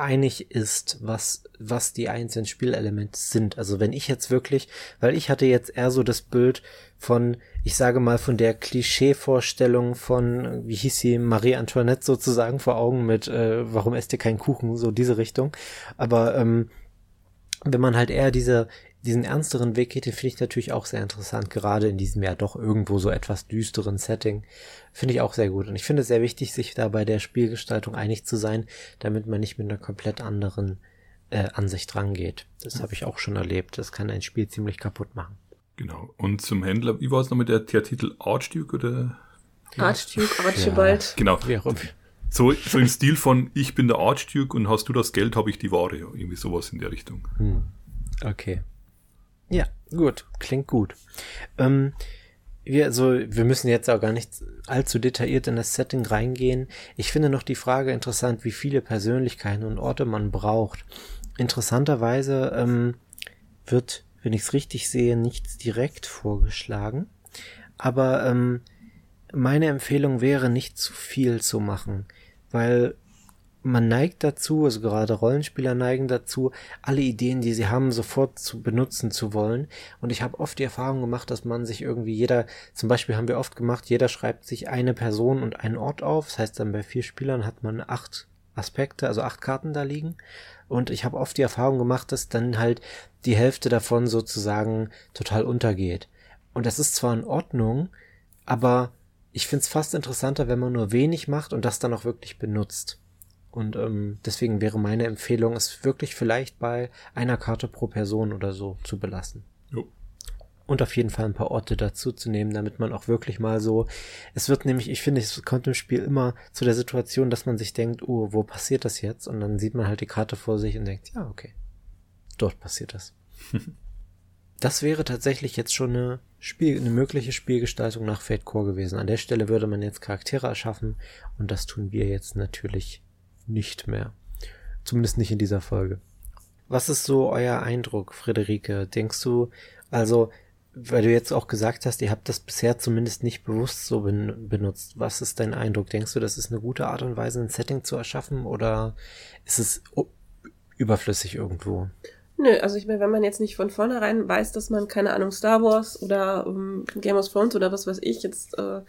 einig ist, was, was die einzelnen Spielelemente sind. Also wenn ich jetzt wirklich, weil ich hatte jetzt eher so das Bild von, ich sage mal, von der Klischee-Vorstellung von, wie hieß sie, Marie Antoinette sozusagen vor Augen mit, äh, warum esst ihr keinen Kuchen, so diese Richtung. Aber ähm, wenn man halt eher diese, diesen ernsteren Weg geht, den finde ich natürlich auch sehr interessant, gerade in diesem ja doch irgendwo so etwas düsteren Setting. Finde ich auch sehr gut. Und ich finde es sehr wichtig, sich da bei der Spielgestaltung einig zu sein, damit man nicht mit einer komplett anderen äh, Ansicht rangeht. Das habe ich auch schon erlebt. Das kann ein Spiel ziemlich kaputt machen. Genau. Und zum Händler, wie war es nochmal der, der Titel Archduke oder? Archduke, Archibald. Ja, genau. Wie auch immer. So, so im Stil von ich bin der Archduke und hast du das Geld, habe ich die Ware. Irgendwie sowas in der Richtung. Hm. Okay. Ja, gut. Klingt gut. Ähm, wir, also, wir müssen jetzt auch gar nicht allzu detailliert in das Setting reingehen. Ich finde noch die Frage interessant, wie viele Persönlichkeiten und Orte man braucht. Interessanterweise ähm, wird, wenn ich es richtig sehe, nichts direkt vorgeschlagen. Aber ähm, meine Empfehlung wäre, nicht zu viel zu machen, weil man neigt dazu, also gerade Rollenspieler neigen dazu, alle Ideen, die sie haben, sofort zu benutzen zu wollen. Und ich habe oft die Erfahrung gemacht, dass man sich irgendwie jeder, zum Beispiel haben wir oft gemacht, jeder schreibt sich eine Person und einen Ort auf. Das heißt, dann bei vier Spielern hat man acht Aspekte, also acht Karten da liegen. Und ich habe oft die Erfahrung gemacht, dass dann halt die Hälfte davon sozusagen total untergeht. Und das ist zwar in Ordnung, aber ich finde es fast interessanter, wenn man nur wenig macht und das dann auch wirklich benutzt. Und ähm, deswegen wäre meine Empfehlung, es wirklich vielleicht bei einer Karte pro Person oder so zu belassen. Jo. Und auf jeden Fall ein paar Orte dazu zu nehmen, damit man auch wirklich mal so. Es wird nämlich, ich finde, es kommt im Spiel immer zu der Situation, dass man sich denkt, oh, wo passiert das jetzt? Und dann sieht man halt die Karte vor sich und denkt, ja, okay, dort passiert das. *laughs* das wäre tatsächlich jetzt schon eine Spiel, eine mögliche Spielgestaltung nach Fate Core gewesen. An der Stelle würde man jetzt Charaktere erschaffen und das tun wir jetzt natürlich nicht mehr. Zumindest nicht in dieser Folge. Was ist so euer Eindruck, Friederike? Denkst du, also, weil du jetzt auch gesagt hast, ihr habt das bisher zumindest nicht bewusst so ben benutzt. Was ist dein Eindruck? Denkst du, das ist eine gute Art und Weise, ein Setting zu erschaffen oder ist es überflüssig irgendwo? Nö, also ich meine, wenn man jetzt nicht von vornherein weiß, dass man, keine Ahnung, Star Wars oder ähm, Game of Thrones oder was weiß ich jetzt äh,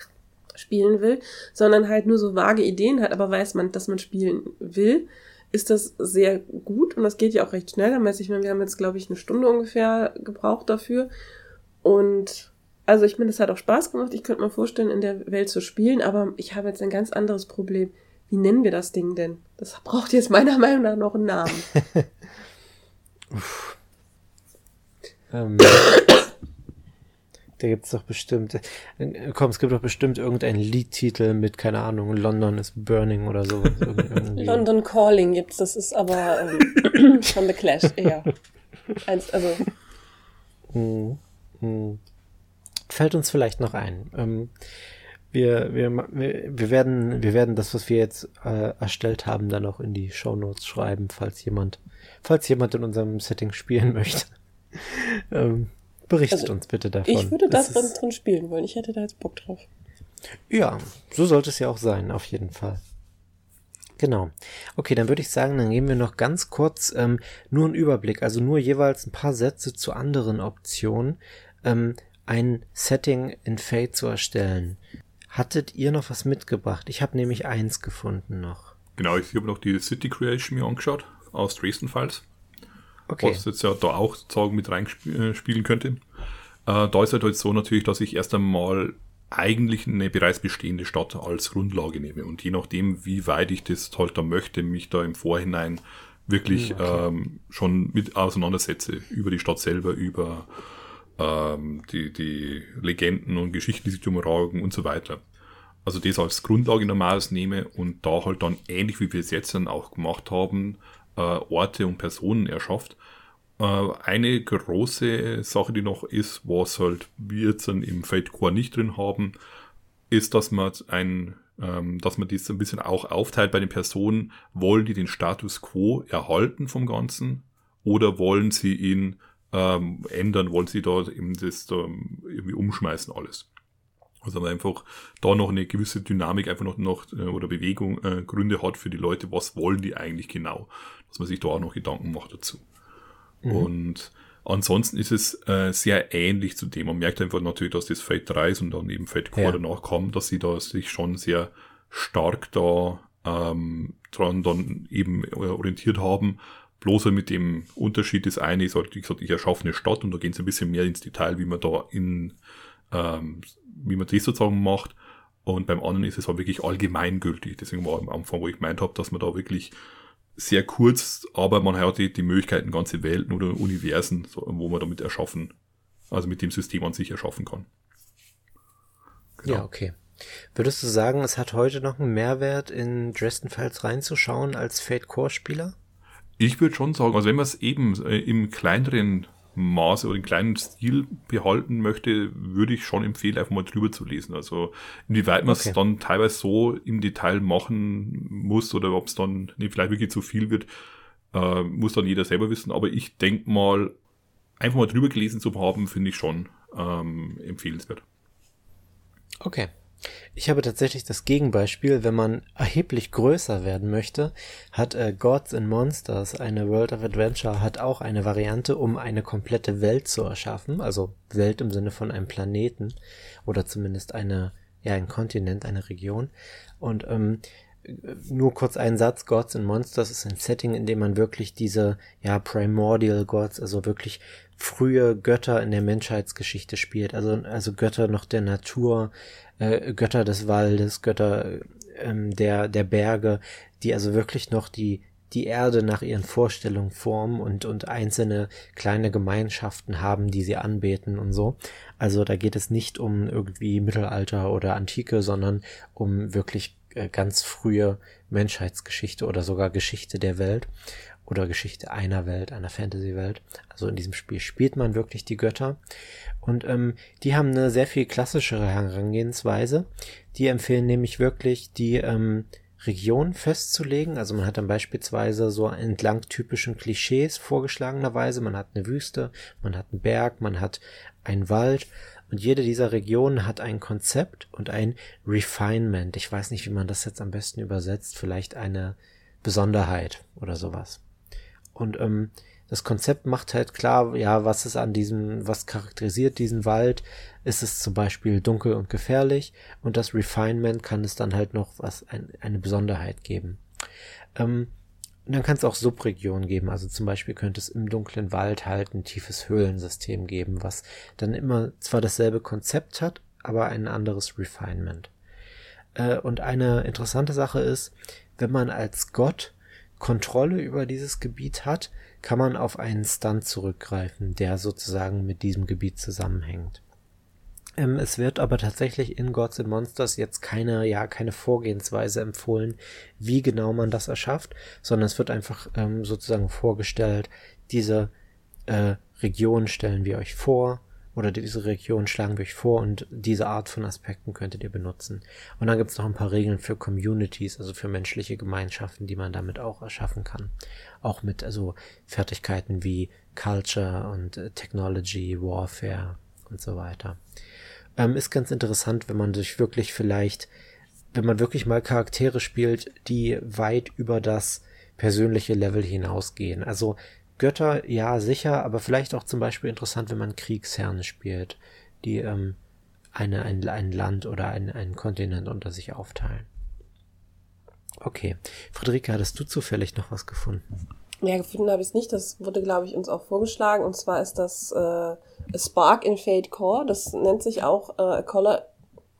spielen will, sondern halt nur so vage Ideen hat, aber weiß man, dass man spielen will, ist das sehr gut und das geht ja auch recht schnell. Ich meine, wir haben jetzt, glaube ich, eine Stunde ungefähr gebraucht dafür. Und also ich meine, es hat auch Spaß gemacht. Ich könnte mir vorstellen, in der Welt zu spielen, aber ich habe jetzt ein ganz anderes Problem. Wie nennen wir das Ding denn? Das braucht jetzt meiner Meinung nach noch einen Namen. *laughs* ähm, *coughs* da gibt's doch bestimmt, komm, es gibt doch bestimmt irgendeinen Liedtitel mit, keine Ahnung, London is Burning oder so. *laughs* London Calling gibt's, das ist aber ähm, von The Clash eher. Eins, also. Hm, hm. Fällt uns vielleicht noch ein. Ähm, wir, wir, wir, werden, wir werden das, was wir jetzt äh, erstellt haben, dann auch in die Show Notes schreiben, falls jemand, falls jemand in unserem Setting spielen *laughs* möchte. ähm, Berichtet also, uns bitte davon. Ich würde da drin, drin spielen wollen. Ich hätte da jetzt Bock drauf. Ja, so sollte es ja auch sein, auf jeden Fall. Genau. Okay, dann würde ich sagen, dann geben wir noch ganz kurz ähm, nur einen Überblick, also nur jeweils ein paar Sätze zu anderen Optionen, ähm, ein Setting in Fate zu erstellen. Hattet ihr noch was mitgebracht? Ich habe nämlich eins gefunden noch. Genau, ich habe noch die City Creation mir angeschaut aus Dresden Files okay. was jetzt ja da auch sozusagen mit reinspielen könnte. Äh, da ist halt, halt so natürlich, dass ich erst einmal eigentlich eine bereits bestehende Stadt als Grundlage nehme. Und je nachdem, wie weit ich das halt da möchte, mich da im Vorhinein wirklich okay. ähm, schon mit auseinandersetze über die Stadt selber, über ähm, die, die Legenden und Geschichten, die sich umragen und so weiter. Also das als Grundlage normales nehme und da halt dann ähnlich wie wir es jetzt dann auch gemacht haben, äh, Orte und Personen erschafft. Äh, eine große Sache, die noch ist, was halt wir jetzt im Fate Core nicht drin haben, ist, dass man ein ähm, dass man das ein bisschen auch aufteilt bei den Personen, wollen die den Status quo erhalten vom Ganzen oder wollen sie ihn ähm, ändern, wollen sie da eben das ähm, irgendwie umschmeißen alles. Also man einfach da noch eine gewisse Dynamik einfach noch, noch äh, oder Bewegung, äh, Gründe hat für die Leute, was wollen die eigentlich genau, dass man sich da auch noch Gedanken macht dazu. Mhm. Und ansonsten ist es äh, sehr ähnlich zu dem. Man merkt einfach natürlich, dass das Fate 3 ist und dann eben Fate Core ja. danach kam, dass sie da sich schon sehr stark da ähm, dran dann eben äh, orientiert haben. Bloß halt mit dem Unterschied, das eine ist halt, wie gesagt, ich erschaffe eine Stadt und da gehen sie ein bisschen mehr ins Detail, wie man da in ähm, wie man das sozusagen macht. Und beim anderen ist es halt wirklich allgemeingültig. Deswegen war am Anfang, wo ich gemeint habe, dass man da wirklich sehr kurz, aber man hat die, die Möglichkeiten, ganze Welten oder Universen, wo man damit erschaffen, also mit dem System an sich erschaffen kann. Genau. Ja, okay. Würdest du sagen, es hat heute noch einen Mehrwert, in Dresden Files reinzuschauen als Fate Core Spieler? Ich würde schon sagen, also wenn man es eben äh, im kleineren Maße oder den kleinen Stil behalten möchte, würde ich schon empfehlen, einfach mal drüber zu lesen. Also inwieweit man es okay. dann teilweise so im Detail machen muss oder ob es dann nee, vielleicht wirklich zu viel wird, äh, muss dann jeder selber wissen. Aber ich denke mal, einfach mal drüber gelesen zu haben, finde ich schon ähm, empfehlenswert. Okay. Ich habe tatsächlich das Gegenbeispiel, wenn man erheblich größer werden möchte, hat äh, Gods and Monsters, eine World of Adventure, hat auch eine Variante, um eine komplette Welt zu erschaffen, also Welt im Sinne von einem Planeten oder zumindest eine, ja, ein Kontinent, eine Region. Und ähm, nur kurz ein Satz, Gods and Monsters ist ein Setting, in dem man wirklich diese, ja, Primordial Gods, also wirklich frühe Götter in der Menschheitsgeschichte spielt, also, also Götter noch der Natur, äh, Götter des Waldes, Götter ähm, der, der Berge, die also wirklich noch die, die Erde nach ihren Vorstellungen formen und, und einzelne kleine Gemeinschaften haben, die sie anbeten und so. Also da geht es nicht um irgendwie Mittelalter oder Antike, sondern um wirklich äh, ganz frühe Menschheitsgeschichte oder sogar Geschichte der Welt oder Geschichte einer Welt, einer Fantasy-Welt. Also in diesem Spiel spielt man wirklich die Götter. Und ähm, die haben eine sehr viel klassischere Herangehensweise. Die empfehlen nämlich wirklich die ähm, Region festzulegen. Also man hat dann beispielsweise so entlang typischen Klischees vorgeschlagenerweise. Man hat eine Wüste, man hat einen Berg, man hat einen Wald. Und jede dieser Regionen hat ein Konzept und ein Refinement. Ich weiß nicht, wie man das jetzt am besten übersetzt. Vielleicht eine Besonderheit oder sowas. Und ähm, das Konzept macht halt klar, ja, was ist an diesem, was charakterisiert diesen Wald? Ist es zum Beispiel dunkel und gefährlich? Und das Refinement kann es dann halt noch was, ein, eine Besonderheit geben. Ähm, und dann kann es auch Subregionen geben. Also zum Beispiel könnte es im dunklen Wald halt ein tiefes Höhlensystem geben, was dann immer zwar dasselbe Konzept hat, aber ein anderes Refinement. Äh, und eine interessante Sache ist, wenn man als Gott Kontrolle über dieses Gebiet hat, kann man auf einen Stunt zurückgreifen, der sozusagen mit diesem Gebiet zusammenhängt. Ähm, es wird aber tatsächlich in Gods and Monsters jetzt keine, ja, keine Vorgehensweise empfohlen, wie genau man das erschafft, sondern es wird einfach ähm, sozusagen vorgestellt, diese äh, Region stellen wir euch vor, oder diese Region schlagen wir euch vor und diese Art von Aspekten könntet ihr benutzen. Und dann gibt es noch ein paar Regeln für Communities, also für menschliche Gemeinschaften, die man damit auch erschaffen kann. Auch mit also Fertigkeiten wie Culture und äh, Technology, Warfare und so weiter. Ähm, ist ganz interessant, wenn man sich wirklich vielleicht, wenn man wirklich mal Charaktere spielt, die weit über das persönliche Level hinausgehen. Also Götter, ja, sicher, aber vielleicht auch zum Beispiel interessant, wenn man Kriegsherren spielt, die ähm, eine, ein, ein Land oder ein, einen Kontinent unter sich aufteilen. Okay. Friederike, hattest du zufällig noch was gefunden? Ja, gefunden habe ich es nicht. Das wurde, glaube ich, uns auch vorgeschlagen. Und zwar ist das äh, Spark in Fate Core. Das nennt sich auch äh, Color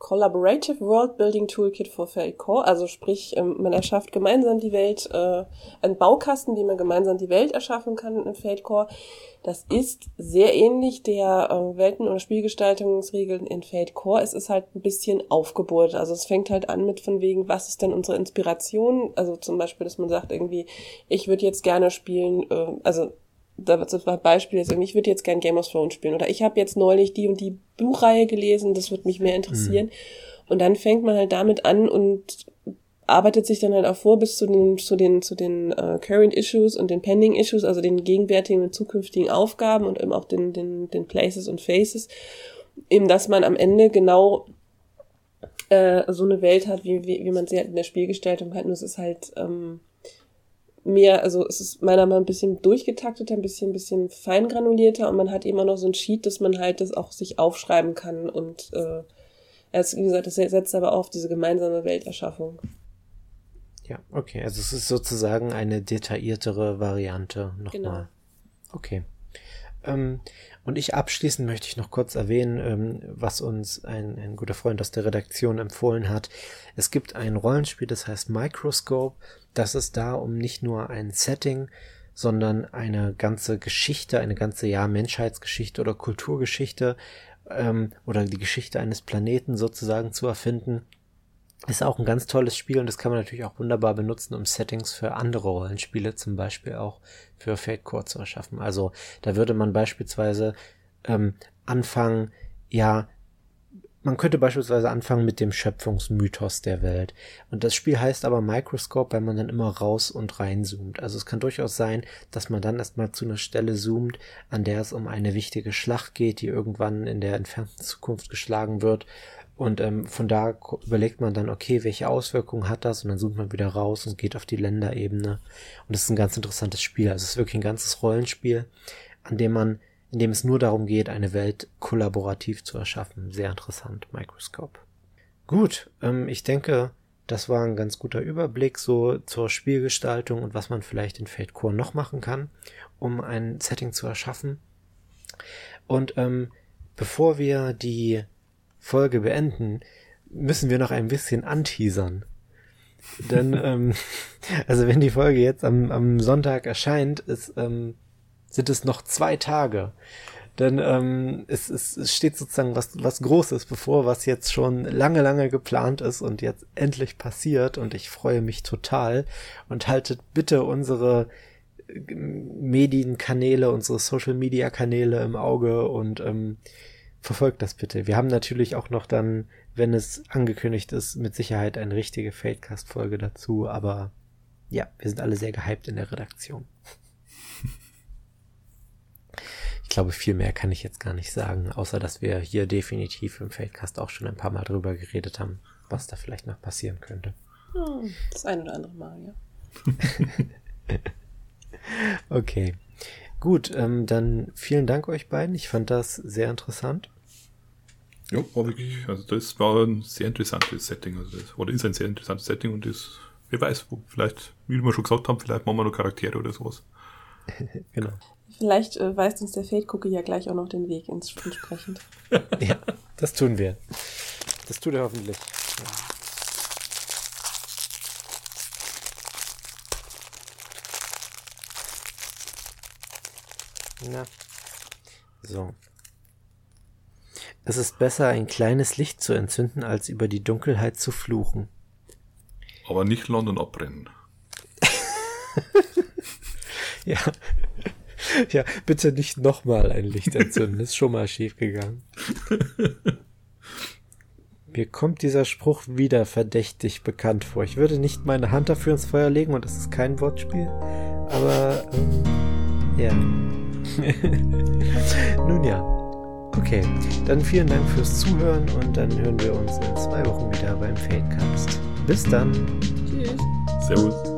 Collaborative World Building Toolkit for Fate Core. Also sprich, ähm, man erschafft gemeinsam die Welt, äh, einen Baukasten, wie man gemeinsam die Welt erschaffen kann in Fate Core. Das ist sehr ähnlich der äh, Welten- oder Spielgestaltungsregeln in Fate Core. Es ist halt ein bisschen aufgebohrt. Also es fängt halt an mit von wegen, was ist denn unsere Inspiration? Also zum Beispiel, dass man sagt irgendwie, ich würde jetzt gerne spielen, äh, also das war Beispiel jetzt irgendwie, ich würde jetzt gern Game of Thrones spielen oder ich habe jetzt neulich die und die Buchreihe gelesen, das würde mich mehr interessieren. Mhm. Und dann fängt man halt damit an und arbeitet sich dann halt auch vor bis zu den zu den zu den uh, current issues und den pending issues, also den gegenwärtigen und zukünftigen Aufgaben und eben auch den den den places und faces, eben dass man am Ende genau äh, so eine Welt hat, wie wie, wie man sie halt in der Spielgestaltung hat. Und es ist halt ähm, mehr, also es ist meiner Meinung nach ein bisschen durchgetakteter, ein bisschen, ein bisschen feingranulierter und man hat immer noch so ein Sheet, dass man halt das auch sich aufschreiben kann und äh, als wie gesagt, das setzt aber auf diese gemeinsame Welterschaffung. Ja, okay, also es ist sozusagen eine detailliertere Variante nochmal. Genau. Okay. Ähm, und ich abschließend möchte ich noch kurz erwähnen, ähm, was uns ein, ein guter Freund aus der Redaktion empfohlen hat. Es gibt ein Rollenspiel, das heißt Microscope. Das ist da, um nicht nur ein Setting, sondern eine ganze Geschichte, eine ganze ja Menschheitsgeschichte oder Kulturgeschichte ähm, oder die Geschichte eines Planeten sozusagen zu erfinden. Ist auch ein ganz tolles Spiel und das kann man natürlich auch wunderbar benutzen, um Settings für andere Rollenspiele, zum Beispiel auch für Fate Core zu erschaffen. Also da würde man beispielsweise ähm, anfangen, ja, man könnte beispielsweise anfangen mit dem Schöpfungsmythos der Welt. Und das Spiel heißt aber Microscope, weil man dann immer raus und reinzoomt. Also es kann durchaus sein, dass man dann erstmal zu einer Stelle zoomt, an der es um eine wichtige Schlacht geht, die irgendwann in der entfernten Zukunft geschlagen wird. Und ähm, von da überlegt man dann, okay, welche Auswirkungen hat das? Und dann zoomt man wieder raus und geht auf die Länderebene. Und das ist ein ganz interessantes Spiel. Also es ist wirklich ein ganzes Rollenspiel, an dem man in dem es nur darum geht, eine Welt kollaborativ zu erschaffen. Sehr interessant, Microscope. Gut, ähm, ich denke, das war ein ganz guter Überblick so zur Spielgestaltung und was man vielleicht in Fate Core noch machen kann, um ein Setting zu erschaffen. Und ähm, bevor wir die Folge beenden, müssen wir noch ein bisschen anteasern. Denn, *laughs* ähm, *laughs* also wenn die Folge jetzt am, am Sonntag erscheint, ist ähm, sind es noch zwei Tage. Denn ähm, es, es, es steht sozusagen was, was Großes bevor, was jetzt schon lange, lange geplant ist und jetzt endlich passiert. Und ich freue mich total. Und haltet bitte unsere äh, Medienkanäle, unsere Social-Media-Kanäle im Auge und ähm, verfolgt das bitte. Wir haben natürlich auch noch dann, wenn es angekündigt ist, mit Sicherheit eine richtige Fadecast-Folge dazu. Aber ja, wir sind alle sehr gehypt in der Redaktion glaube, viel mehr kann ich jetzt gar nicht sagen, außer dass wir hier definitiv im Feldcast auch schon ein paar Mal drüber geredet haben, was da vielleicht noch passieren könnte. Hm, das ein oder andere Mal, ja. *laughs* okay. Gut, ähm, dann vielen Dank euch beiden. Ich fand das sehr interessant. Ja, war wirklich, also das war ein sehr interessantes Setting, also das, oder ist ein sehr interessantes Setting und das, wer weiß, wo, vielleicht, wie wir schon gesagt haben, vielleicht machen wir noch Charaktere oder sowas. *laughs* genau. Vielleicht äh, weist uns der Fade-Cookie ja gleich auch noch den Weg ins entsprechend. *laughs* ja, das tun wir. Das tut er hoffentlich. Ja. So. Es ist besser, ein kleines Licht zu entzünden, als über die Dunkelheit zu fluchen. Aber nicht London abbrennen. *laughs* ja. *laughs* ja, bitte nicht nochmal ein Licht entzünden. Ist schon mal schief gegangen. *laughs* Mir kommt dieser Spruch wieder verdächtig bekannt vor. Ich würde nicht meine Hand dafür ins Feuer legen und es ist kein Wortspiel. Aber, ähm, ja. *laughs* Nun ja. Okay, dann vielen Dank fürs Zuhören und dann hören wir uns in zwei Wochen wieder beim Fadecast. Bis dann. Tschüss. Servus.